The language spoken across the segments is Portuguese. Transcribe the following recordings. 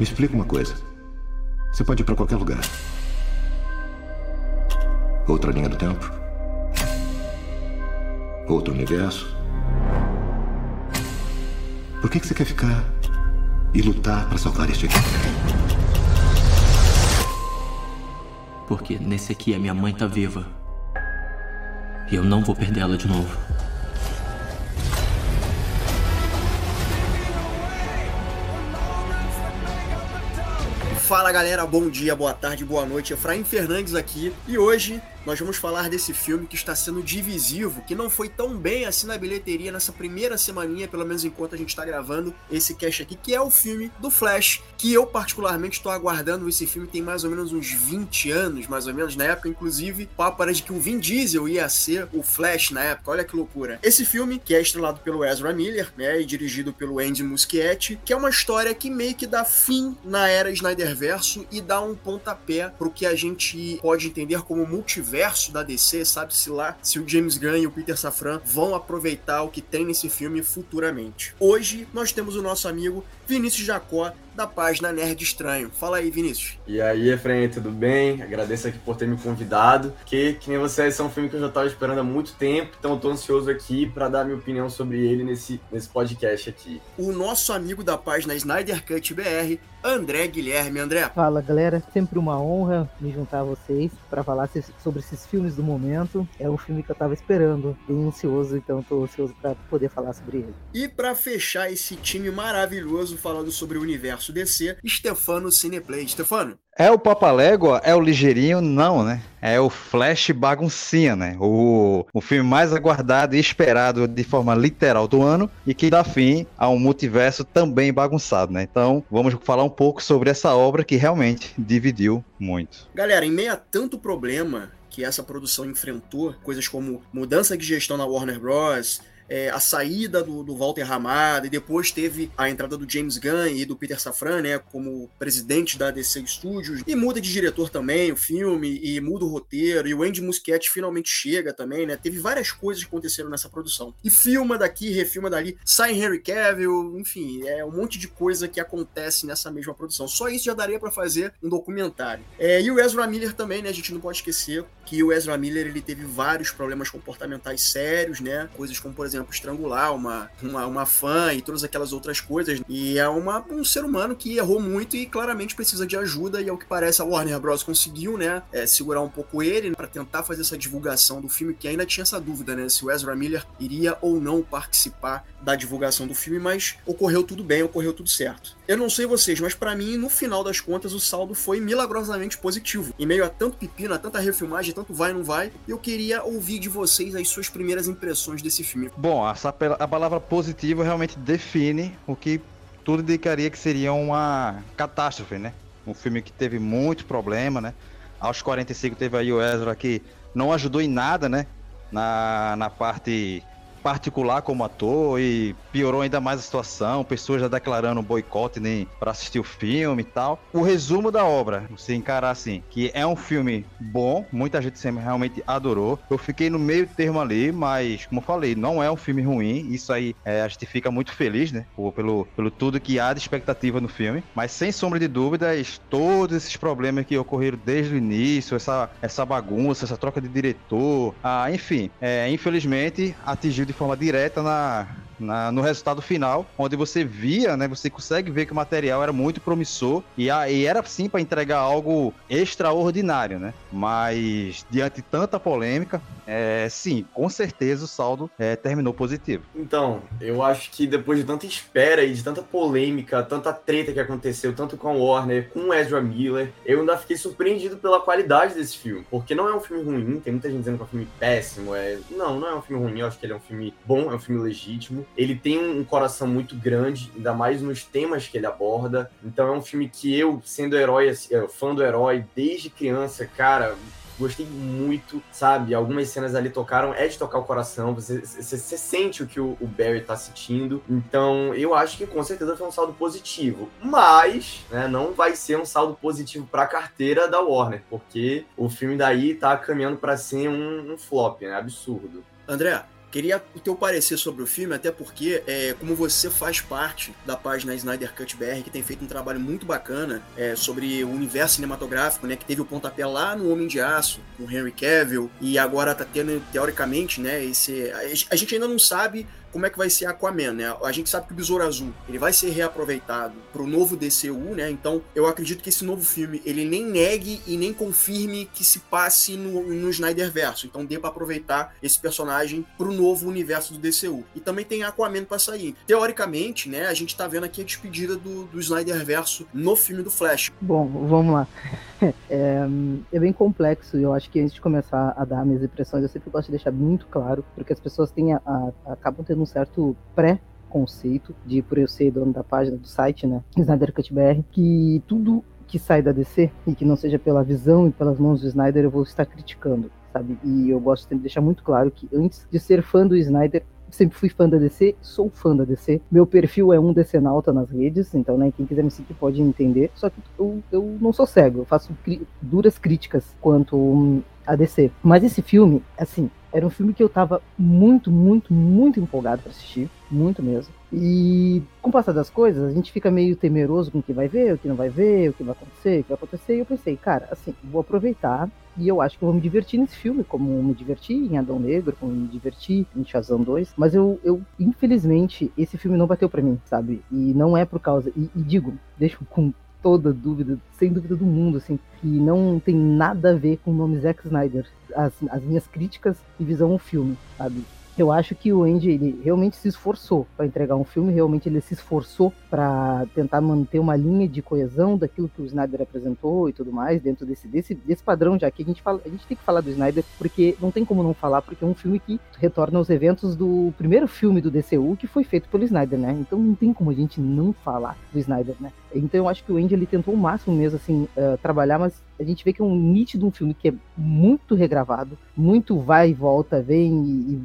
Me explica uma coisa. Você pode ir para qualquer lugar. Outra linha do tempo. Outro universo. Por que, que você quer ficar e lutar para salvar este aqui? Porque nesse aqui a minha mãe tá viva. E eu não vou perdê-la de novo. Fala galera, bom dia, boa tarde, boa noite. Efraim Fernandes aqui e hoje nós vamos falar desse filme que está sendo divisivo, que não foi tão bem assim na bilheteria nessa primeira semaninha, pelo menos enquanto a gente está gravando esse cast aqui, que é o filme do Flash, que eu particularmente estou aguardando esse filme tem mais ou menos uns 20 anos, mais ou menos, na época, inclusive, papo era de que o Vin Diesel ia ser o Flash na época, olha que loucura. Esse filme, que é estrelado pelo Ezra Miller, né, e dirigido pelo Andy Muschietti, que é uma história que meio que dá fim na era Snyderverso e dá um pontapé pro que a gente pode entender como multiverso universo da DC, sabe-se lá se o James Gunn e o Peter Safran vão aproveitar o que tem nesse filme futuramente. Hoje nós temos o nosso amigo Vinícius Jacó, da página Nerd Estranho. Fala aí, Vinícius. E aí, Efraim, tudo bem? Agradeço aqui por ter me convidado. Que, que nem você, esse é um filme que eu já estava esperando há muito tempo, então eu tô ansioso aqui para dar minha opinião sobre ele nesse, nesse podcast aqui. O nosso amigo da página Snyder Cut BR, André Guilherme. André. Fala, galera. Sempre uma honra me juntar a vocês para falar sobre esses filmes do momento. É um filme que eu estava esperando, bem ansioso, então estou ansioso para poder falar sobre ele. E para fechar esse time maravilhoso falando sobre o universo DC, Stefano Cineplay. Stefano, é o Papalégua? É o ligeirinho? Não, né? É o Flash baguncinha, né? O, o filme mais aguardado e esperado de forma literal do ano e que dá fim a um multiverso também bagunçado, né? Então, vamos falar um pouco sobre essa obra que realmente dividiu muito. Galera, em meio a tanto problema que essa produção enfrentou, coisas como mudança de gestão na Warner Bros., é, a saída do, do, Walter Ramada e depois teve a entrada do James Gunn e do Peter Safran, né, como presidente da DC Studios. E muda de diretor também o filme, e muda o roteiro, e o Andy Muschietti finalmente chega também, né? Teve várias coisas que aconteceram nessa produção. E filma daqui, refilma dali, sai Henry Cavill, enfim, é um monte de coisa que acontece nessa mesma produção. Só isso já daria para fazer um documentário. É, e o Ezra Miller também, né? A gente não pode esquecer que o Ezra Miller ele teve vários problemas comportamentais sérios, né? Coisas como, por exemplo, exemplo, estrangular uma, uma, uma fã e todas aquelas outras coisas. E é uma, um ser humano que errou muito e claramente precisa de ajuda. E ao que parece, a Warner Bros. conseguiu, né, é, segurar um pouco ele para tentar fazer essa divulgação do filme, que ainda tinha essa dúvida, né, se o Ezra Miller iria ou não participar da divulgação do filme, mas ocorreu tudo bem, ocorreu tudo certo. Eu não sei vocês, mas para mim, no final das contas, o saldo foi milagrosamente positivo. Em meio a tanto pepino, a tanta refilmagem, tanto vai não vai, eu queria ouvir de vocês as suas primeiras impressões desse filme. Bom, essa, a palavra positivo realmente define o que tudo indicaria que seria uma catástrofe, né? Um filme que teve muito problema, né? Aos 45 teve aí o Ezra que não ajudou em nada, né? Na, na parte particular como ator e piorou ainda mais a situação, pessoas já declarando boicote nem para assistir o filme e tal. O resumo da obra, você encarar assim, que é um filme bom, muita gente sempre realmente adorou. Eu fiquei no meio termo ali, mas como eu falei, não é um filme ruim, isso aí é, a gente fica muito feliz, né, pelo, pelo tudo que há de expectativa no filme, mas sem sombra de dúvidas, todos esses problemas que ocorreram desde o início, essa, essa bagunça, essa troca de diretor, ah, enfim, é, infelizmente atingiu de forma direta na, na, no resultado final, onde você via, né? Você consegue ver que o material era muito promissor e, a, e era sim para entregar algo extraordinário, né? Mas diante de tanta polêmica, é, sim, com certeza o saldo é, terminou positivo. Então, eu acho que depois de tanta espera e de tanta polêmica, tanta treta que aconteceu, tanto com o Warner, com o Ezra Miller, eu ainda fiquei surpreendido pela qualidade desse filme. Porque não é um filme ruim, tem muita gente dizendo que é um filme péssimo. É... Não, não é um filme ruim, eu acho que ele é um filme bom, é um filme legítimo. Ele tem um coração muito grande, ainda mais nos temas que ele aborda. Então é um filme que eu, sendo herói, assim, fã do herói desde criança, cara, gostei muito, sabe? Algumas cenas ali tocaram, é de tocar o coração, você, você, você sente o que o, Barry tá sentindo. Então, eu acho que com certeza foi um saldo positivo. Mas, né, não vai ser um saldo positivo pra carteira da Warner, porque o filme daí tá caminhando para ser um, um flop, né? Absurdo. André, Queria o teu parecer sobre o filme, até porque, é, como você faz parte da página Snyder Cut BR, que tem feito um trabalho muito bacana é, sobre o universo cinematográfico, né? Que teve o pontapé lá no Homem de Aço, com Henry Cavill, e agora tá tendo, teoricamente, né? Esse, a gente ainda não sabe como é que vai ser Aquaman, né? A gente sabe que o Besouro Azul ele vai ser reaproveitado para o novo DCU, né? Então eu acredito que esse novo filme ele nem negue e nem confirme que se passe no, no Snyderverso. Então dê para aproveitar esse personagem para o novo universo do DCU. E também tem Aquaman para sair. Teoricamente, né? A gente tá vendo aqui a despedida do, do Snyderverso no filme do Flash. Bom, vamos lá. É, é, bem complexo e eu acho que antes de começar a dar minhas impressões, eu sempre gosto de deixar muito claro, porque as pessoas têm a, a, acabam tendo um certo pré conceito de por eu ser dono da página do site, né, Snyder Cut BR, que tudo que sai da DC e que não seja pela visão e pelas mãos do Snyder eu vou estar criticando, sabe? E eu gosto de deixar muito claro que antes de ser fã do Snyder, sempre fui fã da DC, sou fã da DC. Meu perfil é um DC Nauta nas redes, então, né, quem quiser me seguir pode entender. Só que eu, eu não sou cego, eu faço duras críticas quanto a DC. Mas esse filme, assim, era um filme que eu tava muito, muito, muito empolgado para assistir, muito mesmo. E com o passar das coisas, a gente fica meio temeroso com o que vai ver, o que não vai ver, o que vai acontecer, o que vai acontecer. E eu pensei, cara, assim, vou aproveitar e eu acho que eu vou me divertir nesse filme, como me diverti em Adão Negro, como me diverti em Shazam 2. Mas eu, eu infelizmente, esse filme não bateu para mim, sabe? E não é por causa. E, e digo, deixo com toda dúvida, sem dúvida do mundo, assim, que não tem nada a ver com o nome Zack Snyder. As, as minhas críticas e visão ao filme, sabe? Eu acho que o Andy ele realmente se esforçou para entregar um filme, realmente ele se esforçou para tentar manter uma linha de coesão daquilo que o Snyder apresentou e tudo mais dentro desse desse, desse padrão já que a gente fala, a gente tem que falar do Snyder porque não tem como não falar porque é um filme que retorna aos eventos do primeiro filme do DCU que foi feito pelo Snyder, né? Então não tem como a gente não falar do Snyder, né? Então eu acho que o Andy ele tentou o máximo mesmo assim uh, trabalhar, mas a gente vê que é um nítido um filme que é muito regravado, muito vai e volta, vem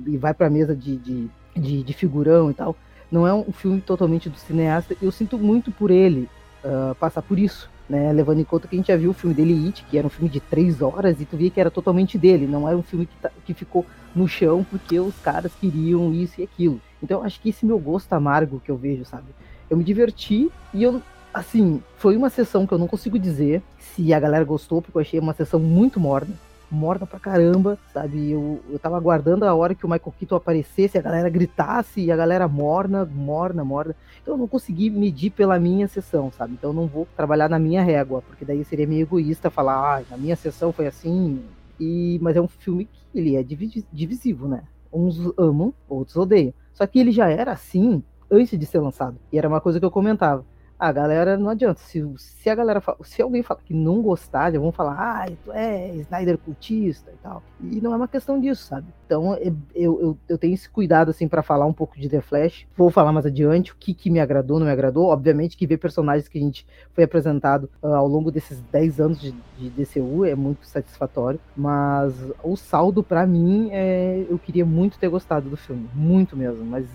e, e vai para a mesa de, de, de, de, figurão e tal. Não é um filme totalmente do cineasta. Eu sinto muito por ele uh, passar por isso. Né, levando em conta que a gente já viu o filme dele It, que era um filme de três horas, e tu via que era totalmente dele, não era um filme que, tá, que ficou no chão porque os caras queriam isso e aquilo. Então acho que esse meu gosto amargo que eu vejo, sabe? Eu me diverti e eu assim, foi uma sessão que eu não consigo dizer se a galera gostou, porque eu achei uma sessão muito morna. Morna pra caramba, sabe? Eu, eu tava aguardando a hora que o Michael Keaton aparecesse, a galera gritasse e a galera morna, morna, morna. Então eu não consegui medir pela minha sessão, sabe? Então eu não vou trabalhar na minha régua, porque daí seria meio egoísta falar, ah, na minha sessão foi assim. E, mas é um filme que ele é divisivo, né? Uns amam, outros odeiam. Só que ele já era assim antes de ser lançado. E era uma coisa que eu comentava a galera não adianta. Se, se a galera se alguém fala que não gostar, já vão falar, ah, tu é Snyder cultista e tal. E não é uma questão disso, sabe? Então é, eu, eu, eu tenho esse cuidado assim para falar um pouco de The Flash. Vou falar mais adiante o que, que me agradou, não me agradou. Obviamente que ver personagens que a gente foi apresentado uh, ao longo desses 10 anos de, de DCU é muito satisfatório. Mas o saldo para mim é eu queria muito ter gostado do filme, muito mesmo. Mas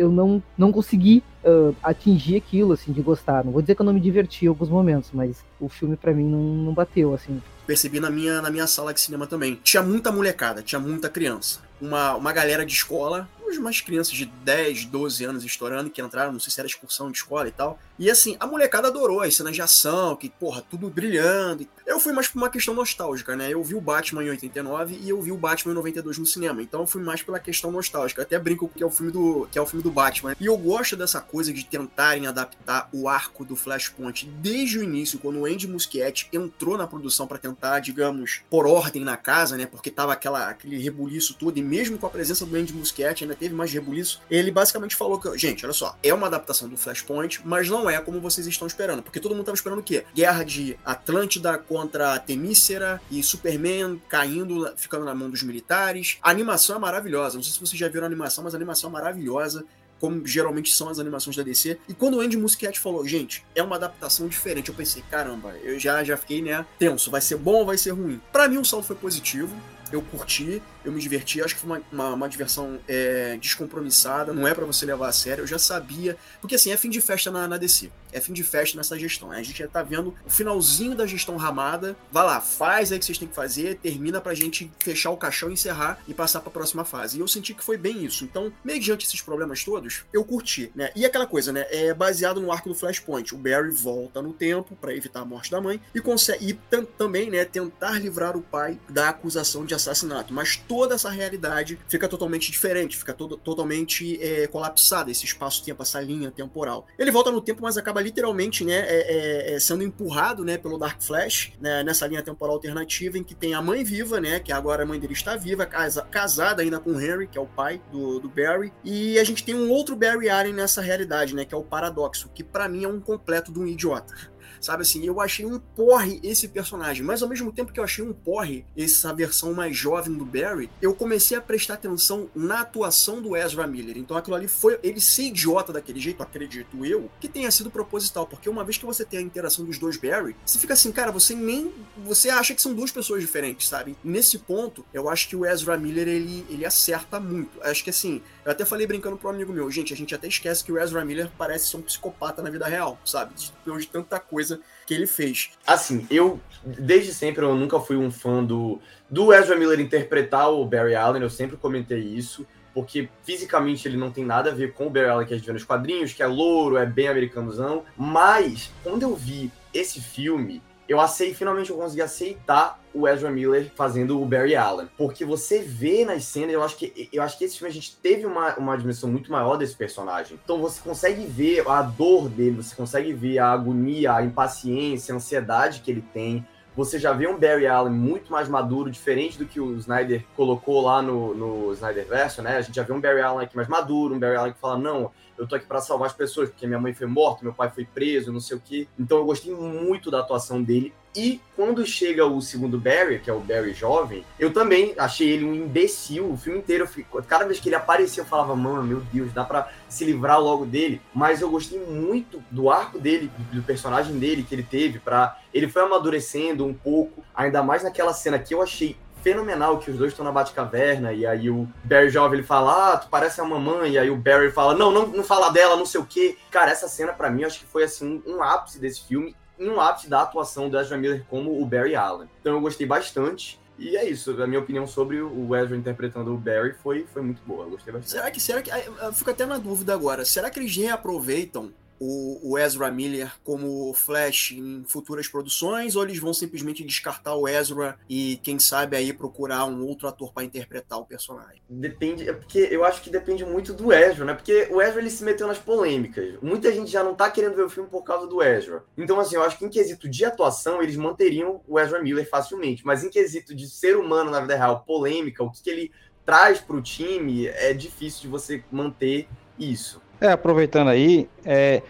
eu não, não consegui uh, atingir aquilo, assim, de gostar. Não vou dizer que eu não me diverti em alguns momentos, mas o filme para mim não, não bateu, assim. Percebi na minha, na minha sala de cinema também. Tinha muita molecada, tinha muita criança. Uma, uma galera de escola, umas crianças de 10, 12 anos estourando, que entraram, não sei se era excursão de escola e tal. E assim, a molecada adorou as cenas de ação, que, porra, tudo brilhando. Eu fui mais por uma questão nostálgica, né? Eu vi o Batman em 89 e eu vi o Batman em 92 no cinema. Então eu fui mais pela questão nostálgica. Eu até brinco que é o filme do, que é o filme do Batman. E eu gosto dessa coisa de tentarem adaptar o arco do Flashpoint desde o início, quando o Andy Muschietti entrou na produção para tentar, digamos, por ordem na casa, né? Porque tava aquela, aquele rebuliço todo, e mesmo com a presença do Andy Muschietti, ainda teve mais rebuliço. Ele basicamente falou que, gente, olha só, é uma adaptação do Flashpoint, mas não é como vocês estão esperando. Porque todo mundo estava esperando o quê? Guerra de Atlântida contra Temícera e Superman caindo, ficando na mão dos militares. A animação é maravilhosa. Não sei se vocês já viram a animação, mas a animação é maravilhosa como geralmente são as animações da DC. E quando o Andy Muschietti falou, gente, é uma adaptação diferente, eu pensei, caramba, eu já, já fiquei, né, tenso, vai ser bom ou vai ser ruim? Para mim o saldo foi positivo. Eu curti, eu me diverti, acho que foi uma, uma, uma diversão é, descompromissada, não é para você levar a sério, eu já sabia, porque assim, é fim de festa na, na DC, é fim de festa nessa gestão, né? a gente já tá vendo o finalzinho da gestão ramada, vai lá, faz aí o que vocês têm que fazer, termina pra gente fechar o caixão, encerrar e passar pra próxima fase, e eu senti que foi bem isso, então, mediante esses problemas todos, eu curti, né, e aquela coisa, né, é baseado no arco do Flashpoint, o Barry volta no tempo para evitar a morte da mãe, e consegue, e também, né, tentar livrar o pai da acusação de assassinato, mas toda essa realidade fica totalmente diferente, fica todo, totalmente é, colapsada, esse espaço-tempo, essa linha temporal. Ele volta no tempo, mas acaba literalmente né, é, é, é, sendo empurrado né, pelo Dark Flash, né, nessa linha temporal alternativa, em que tem a mãe viva, né, que agora a mãe dele está viva, casa, casada ainda com o Henry, que é o pai do, do Barry, e a gente tem um outro Barry Allen nessa realidade, né, que é o Paradoxo, que para mim é um completo de um idiota. Sabe assim, eu achei um porre esse personagem, mas ao mesmo tempo que eu achei um porre essa versão mais jovem do Barry, eu comecei a prestar atenção na atuação do Ezra Miller. Então aquilo ali foi ele ser idiota daquele jeito, acredito eu, que tenha sido proposital, porque uma vez que você tem a interação dos dois Barry, você fica assim, cara, você nem você acha que são duas pessoas diferentes, sabe? Nesse ponto, eu acho que o Ezra Miller ele ele acerta muito. Acho que assim, eu até falei brincando pro amigo meu, gente, a gente até esquece que o Ezra Miller parece ser um psicopata na vida real, sabe? Depois de tanta coisa coisa que ele fez. Assim, eu, desde sempre, eu nunca fui um fã do, do Ezra Miller interpretar o Barry Allen, eu sempre comentei isso, porque fisicamente ele não tem nada a ver com o Barry Allen que a gente vê nos quadrinhos, que é louro, é bem americanozão, mas quando eu vi esse filme, eu aceitei, finalmente eu consegui aceitar o Ezra Miller fazendo o Barry Allen. Porque você vê nas cenas, eu acho que eu acho que esse filme a gente teve uma, uma dimensão muito maior desse personagem. Então você consegue ver a dor dele, você consegue ver a agonia, a impaciência, a ansiedade que ele tem. Você já vê um Barry Allen muito mais maduro, diferente do que o Snyder colocou lá no, no Snyder Verso, né? A gente já vê um Barry Allen aqui mais maduro, um Barry Allen que fala, não, eu tô aqui para salvar as pessoas, porque minha mãe foi morta, meu pai foi preso, não sei o quê. Então eu gostei muito da atuação dele. E quando chega o segundo Barry, que é o Barry jovem, eu também achei ele um imbecil. O filme inteiro, cada vez que ele aparecia, eu falava, mano, meu Deus, dá pra se livrar logo dele. Mas eu gostei muito do arco dele, do personagem dele que ele teve. para Ele foi amadurecendo um pouco, ainda mais naquela cena que eu achei fenomenal que os dois estão na Batcaverna e aí o Barry jovem ele fala, ah, tu parece a mamãe, e aí o Barry fala, não, não, não fala dela, não sei o quê. Cara, essa cena para mim acho que foi assim um, um ápice desse filme um ápice da atuação do Ezra Miller como o Barry Allen. Então eu gostei bastante. E é isso, a minha opinião sobre o Ezra interpretando o Barry foi, foi muito boa, eu gostei bastante. Será que, será que, eu fico até na dúvida agora, será que eles reaproveitam o, Ezra Miller como Flash em futuras produções, ou eles vão simplesmente descartar o Ezra e, quem sabe, aí procurar um outro ator para interpretar o personagem? Depende, é porque eu acho que depende muito do Ezra, né? Porque o Ezra ele se meteu nas polêmicas. Muita gente já não tá querendo ver o filme por causa do Ezra. Então, assim, eu acho que em quesito de atuação, eles manteriam o Ezra Miller facilmente. Mas em quesito de ser humano na vida real, polêmica, o que, que ele traz para o time, é difícil de você manter isso. É, aproveitando aí, é,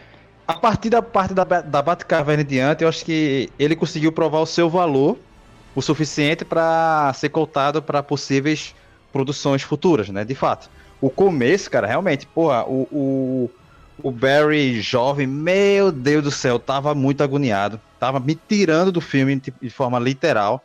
a partir da parte da, da Batcaverna em diante, eu acho que ele conseguiu provar o seu valor o suficiente para ser cotado para possíveis produções futuras, né? De fato. O começo, cara, realmente, porra, o, o, o Barry jovem, meu Deus do céu, tava muito agoniado. Tava me tirando do filme de forma literal.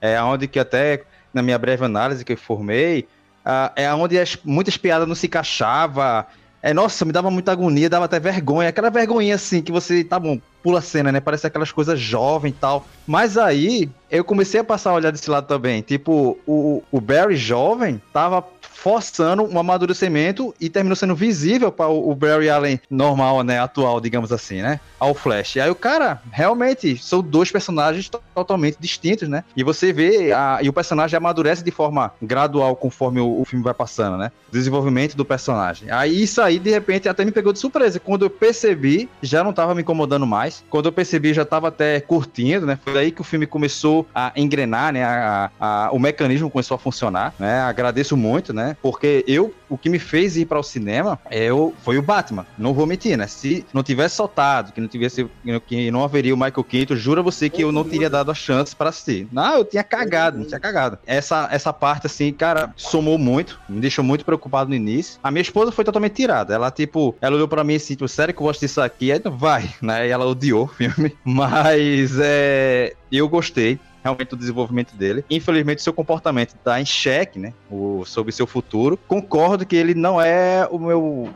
É onde que até na minha breve análise que eu formei, uh, é onde as, muitas piadas não se encaixavam é, nossa, me dava muita agonia, dava até vergonha. Aquela vergonhinha assim que você, tá bom, pula a cena, né? Parece aquelas coisas jovem e tal. Mas aí eu comecei a passar a olhar desse lado também. Tipo, o, o Barry jovem tava forçando um amadurecimento e terminou sendo visível para o, Barry Allen normal, né, atual, digamos assim, né, ao Flash. E aí o cara, realmente, são dois personagens totalmente distintos, né, e você vê, a, e o personagem amadurece de forma gradual conforme o, o filme vai passando, né, desenvolvimento do personagem. Aí isso aí, de repente, até me pegou de surpresa. Quando eu percebi, já não tava me incomodando mais. Quando eu percebi, já tava até curtindo, né, foi daí que o filme começou a engrenar, né, a, a, o mecanismo começou a funcionar, né, agradeço muito, né, porque eu, o que me fez ir para o cinema eu, foi o Batman. Não vou mentir, né? Se não tivesse soltado, que não tivesse, que não haveria o Michael Keaton, jura você que eu não teria dado a chance para assistir. Não, eu tinha cagado, não tinha cagado. Essa, essa parte, assim, cara, somou muito, me deixou muito preocupado no início. A minha esposa foi totalmente tirada. Ela, tipo, ela olhou para mim assim, tipo, sério que eu gosto disso aqui? Aí, vai, né? E ela odiou o filme. Mas, é, eu gostei. Realmente o desenvolvimento dele. Infelizmente, seu comportamento está em xeque, né? O, sobre seu futuro. Concordo que ele não é o meu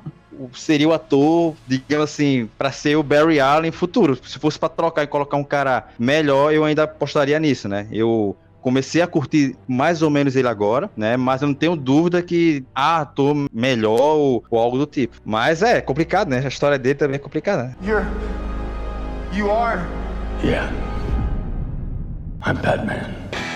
seria o ator, digamos assim, para ser o Barry Allen futuro. Se fosse para trocar e colocar um cara melhor, eu ainda apostaria nisso, né? Eu comecei a curtir mais ou menos ele agora, né? Mas eu não tenho dúvida que há ator melhor ou, ou, algo do tipo. Mas é complicado, né? A história dele também é complicada. Né? You're... You are... Yeah. I'm Batman.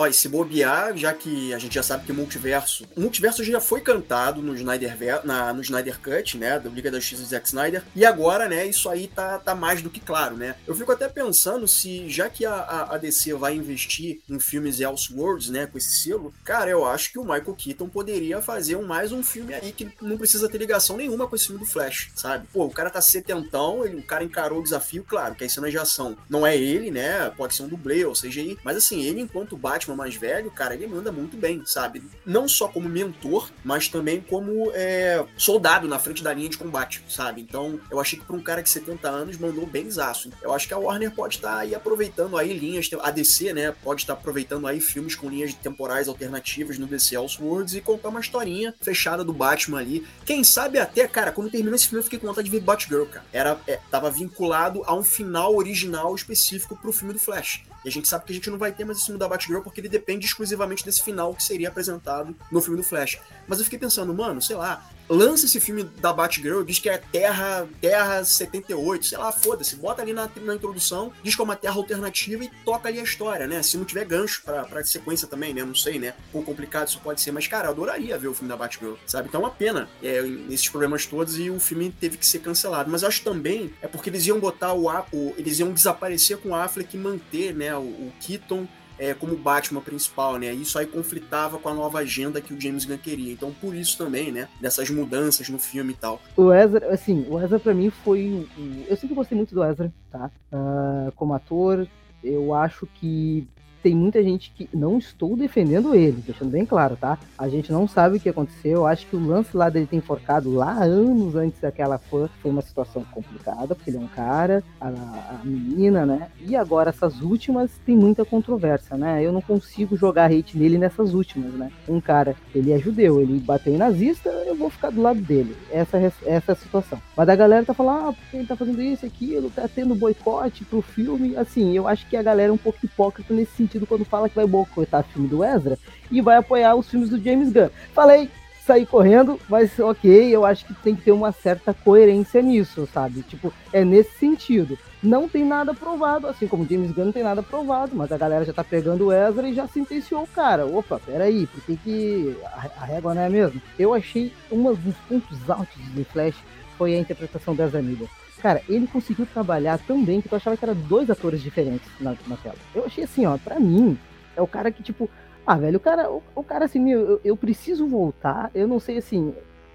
Ó, e se bobear, já que a gente já sabe que o multiverso. O multiverso já foi cantado no Snyder, na, no Snyder Cut, né? Da Liga da Justiça do Zack Snyder. E agora, né, isso aí tá, tá mais do que claro, né? Eu fico até pensando se, já que a, a, DC vai investir em filmes Elseworlds, né, com esse selo, cara, eu acho que o Michael Keaton poderia fazer um, mais um filme aí que não precisa ter ligação nenhuma com esse filme do Flash, sabe? Pô, o cara tá setentão, ele, o cara encarou o desafio, claro, que as cenas de ação não é ele, né? Pode ser um dublê ou seja, mas assim, ele enquanto Batman Batman mais velho, cara, ele manda muito bem, sabe? Não só como mentor, mas também como é, soldado na frente da linha de combate, sabe? Então, eu achei que para um cara de 70 anos mandou bem zaço. Eu acho que a Warner pode estar tá aí aproveitando aí linhas, a DC, né, pode estar tá aproveitando aí filmes com linhas temporais alternativas no DC Elseworlds e contar uma historinha fechada do Batman ali. Quem sabe até, cara, quando terminou esse filme eu fiquei com vontade de ver Batgirl, cara. Era, é, tava vinculado a um final original específico pro filme do Flash. E a gente sabe que a gente não vai ter mais esse filme da Batgirl porque ele depende exclusivamente desse final que seria apresentado no filme do Flash. Mas eu fiquei pensando, mano, sei lá, lança esse filme da Batgirl, diz que é Terra, Terra 78, sei lá, foda-se, bota ali na, na introdução, diz que é uma Terra alternativa e toca ali a história, né? Se não tiver gancho pra, pra sequência também, né? Não sei, né? Quão complicado isso pode ser, mas, cara, eu adoraria ver o filme da Batgirl, sabe? Então é uma pena é, esses problemas todos e o filme teve que ser cancelado. Mas acho também é porque eles iam botar o, o eles iam desaparecer com o Affleck e manter, né, o, o Keaton é, como Batman principal, né? Isso aí conflitava com a nova agenda que o James Gunn queria. Então, por isso também, né? Dessas mudanças no filme e tal. O Ezra, assim, o Ezra pra mim foi. Eu sempre gostei muito do Ezra, tá? Uh, como ator, eu acho que tem muita gente que não estou defendendo ele, deixando bem claro, tá? A gente não sabe o que aconteceu. Eu acho que o lance lá dele ter enforcado lá anos antes daquela fã foi uma situação complicada, porque ele é um cara, a, a menina, né? E agora essas últimas tem muita controvérsia, né? Eu não consigo jogar hate nele nessas últimas, né? Um cara, ele é judeu, ele bateu em nazista, eu vou ficar do lado dele. Essa, essa é a situação. Mas a galera tá falando, ah, porque ele tá fazendo isso, aquilo, tá tendo boicote pro filme. Assim, eu acho que a galera é um pouco hipócrita nesse sentido sentido quando fala que vai boicotar filme do Ezra e vai apoiar os filmes do James Gunn. Falei, sair correndo, mas ok, eu acho que tem que ter uma certa coerência nisso, sabe? Tipo, é nesse sentido. Não tem nada provado, assim como James Gunn não tem nada provado, mas a galera já tá pegando o Ezra e já sentenciou o cara. Opa, peraí, por que, que a, régua não é mesmo? Eu achei um dos pontos altos de Flash foi a interpretação do Ezra Miller. Cara, ele conseguiu trabalhar tão bem que tu achava que era dois atores diferentes na, na tela. Eu achei assim, ó, pra mim, é o cara que, tipo, ah, velho, o cara, o, o cara assim, eu, eu preciso voltar, eu não sei assim,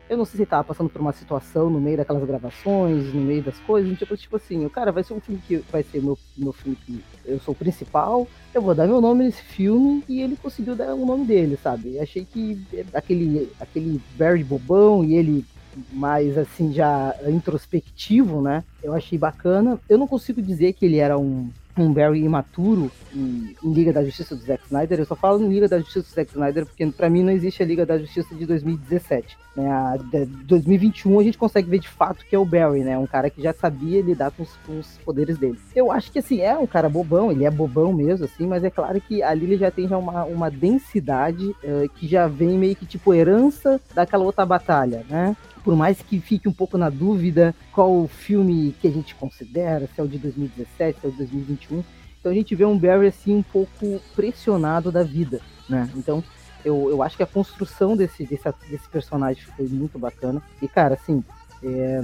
eu não sei se ele tava passando por uma situação no meio daquelas gravações, no meio das coisas, tipo, tipo assim, o cara vai ser um filme que vai ser meu, meu filme que eu sou o principal, eu vou dar meu nome nesse filme e ele conseguiu dar o nome dele, sabe? achei que aquele, aquele Barry bobão e ele mais assim já introspectivo, né? Eu achei bacana. Eu não consigo dizer que ele era um um Barry imaturo em, Liga da Justiça do Zack Snyder. Eu só falo em Liga da Justiça do Zack Snyder porque para mim não existe a Liga da Justiça de 2017. Né? A de 2021 a gente consegue ver de fato que é o Barry, né? Um cara que já sabia lidar com os, com os, poderes dele. Eu acho que assim, é um cara bobão, ele é bobão mesmo, assim, mas é claro que ali ele já tem já uma, uma densidade uh, que já vem meio que tipo herança daquela outra batalha, né? Por mais que fique um pouco na dúvida qual o filme que a gente considera, se é o de 2017, se é o de 2021. Então a gente vê um Barry assim um pouco pressionado da vida, né? Então eu, eu acho que a construção desse, desse, desse personagem foi muito bacana. E cara, assim, é,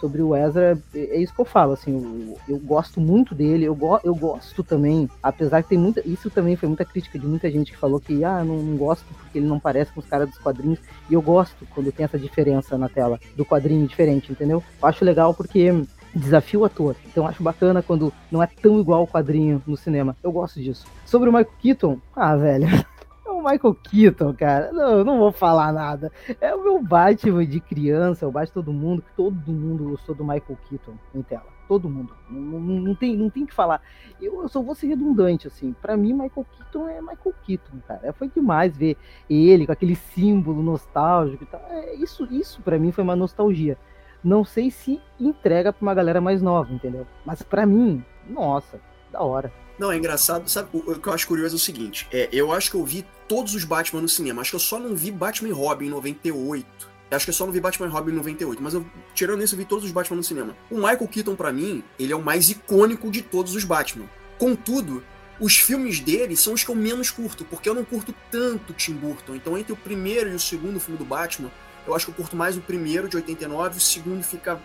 sobre o Ezra, é, é isso que eu falo, assim, eu, eu gosto muito dele, eu, go, eu gosto também, apesar que tem muita, isso também foi muita crítica de muita gente que falou que, ah, não, não gosto porque ele não parece com os caras dos quadrinhos, e eu gosto quando tem essa diferença na tela, do quadrinho diferente, entendeu? Eu acho legal porque desafio o ator. Então acho bacana quando não é tão igual o quadrinho no cinema. Eu gosto disso. Sobre o Michael Keaton, ah, velho. Michael Keaton, cara. Não, eu não vou falar nada. É o meu Batman de criança, o Batman todo mundo. Todo mundo gostou do Michael Keaton em tela. Todo mundo. Não, não, não tem, não tem que falar. Eu, eu só vou ser redundante, assim. Para mim, Michael Keaton é Michael Keaton, cara. Foi demais ver ele com aquele símbolo nostálgico e tal. É, isso, isso para mim foi uma nostalgia. Não sei se entrega pra uma galera mais nova, entendeu? Mas para mim, nossa, da hora. Não, é engraçado, sabe? O, o que eu acho curioso é o seguinte: é, eu acho que eu vi todos os Batman no cinema. Acho que eu só não vi Batman e Robin em 98. Acho que eu só não vi Batman e Robin em 98, mas eu, tirando isso, eu vi todos os Batman no cinema. O Michael Keaton, para mim, ele é o mais icônico de todos os Batman. Contudo, os filmes dele são os que eu menos curto, porque eu não curto tanto Tim Burton. Então, entre o primeiro e o segundo filme do Batman, eu acho que eu curto mais o primeiro, de 89, o segundo fica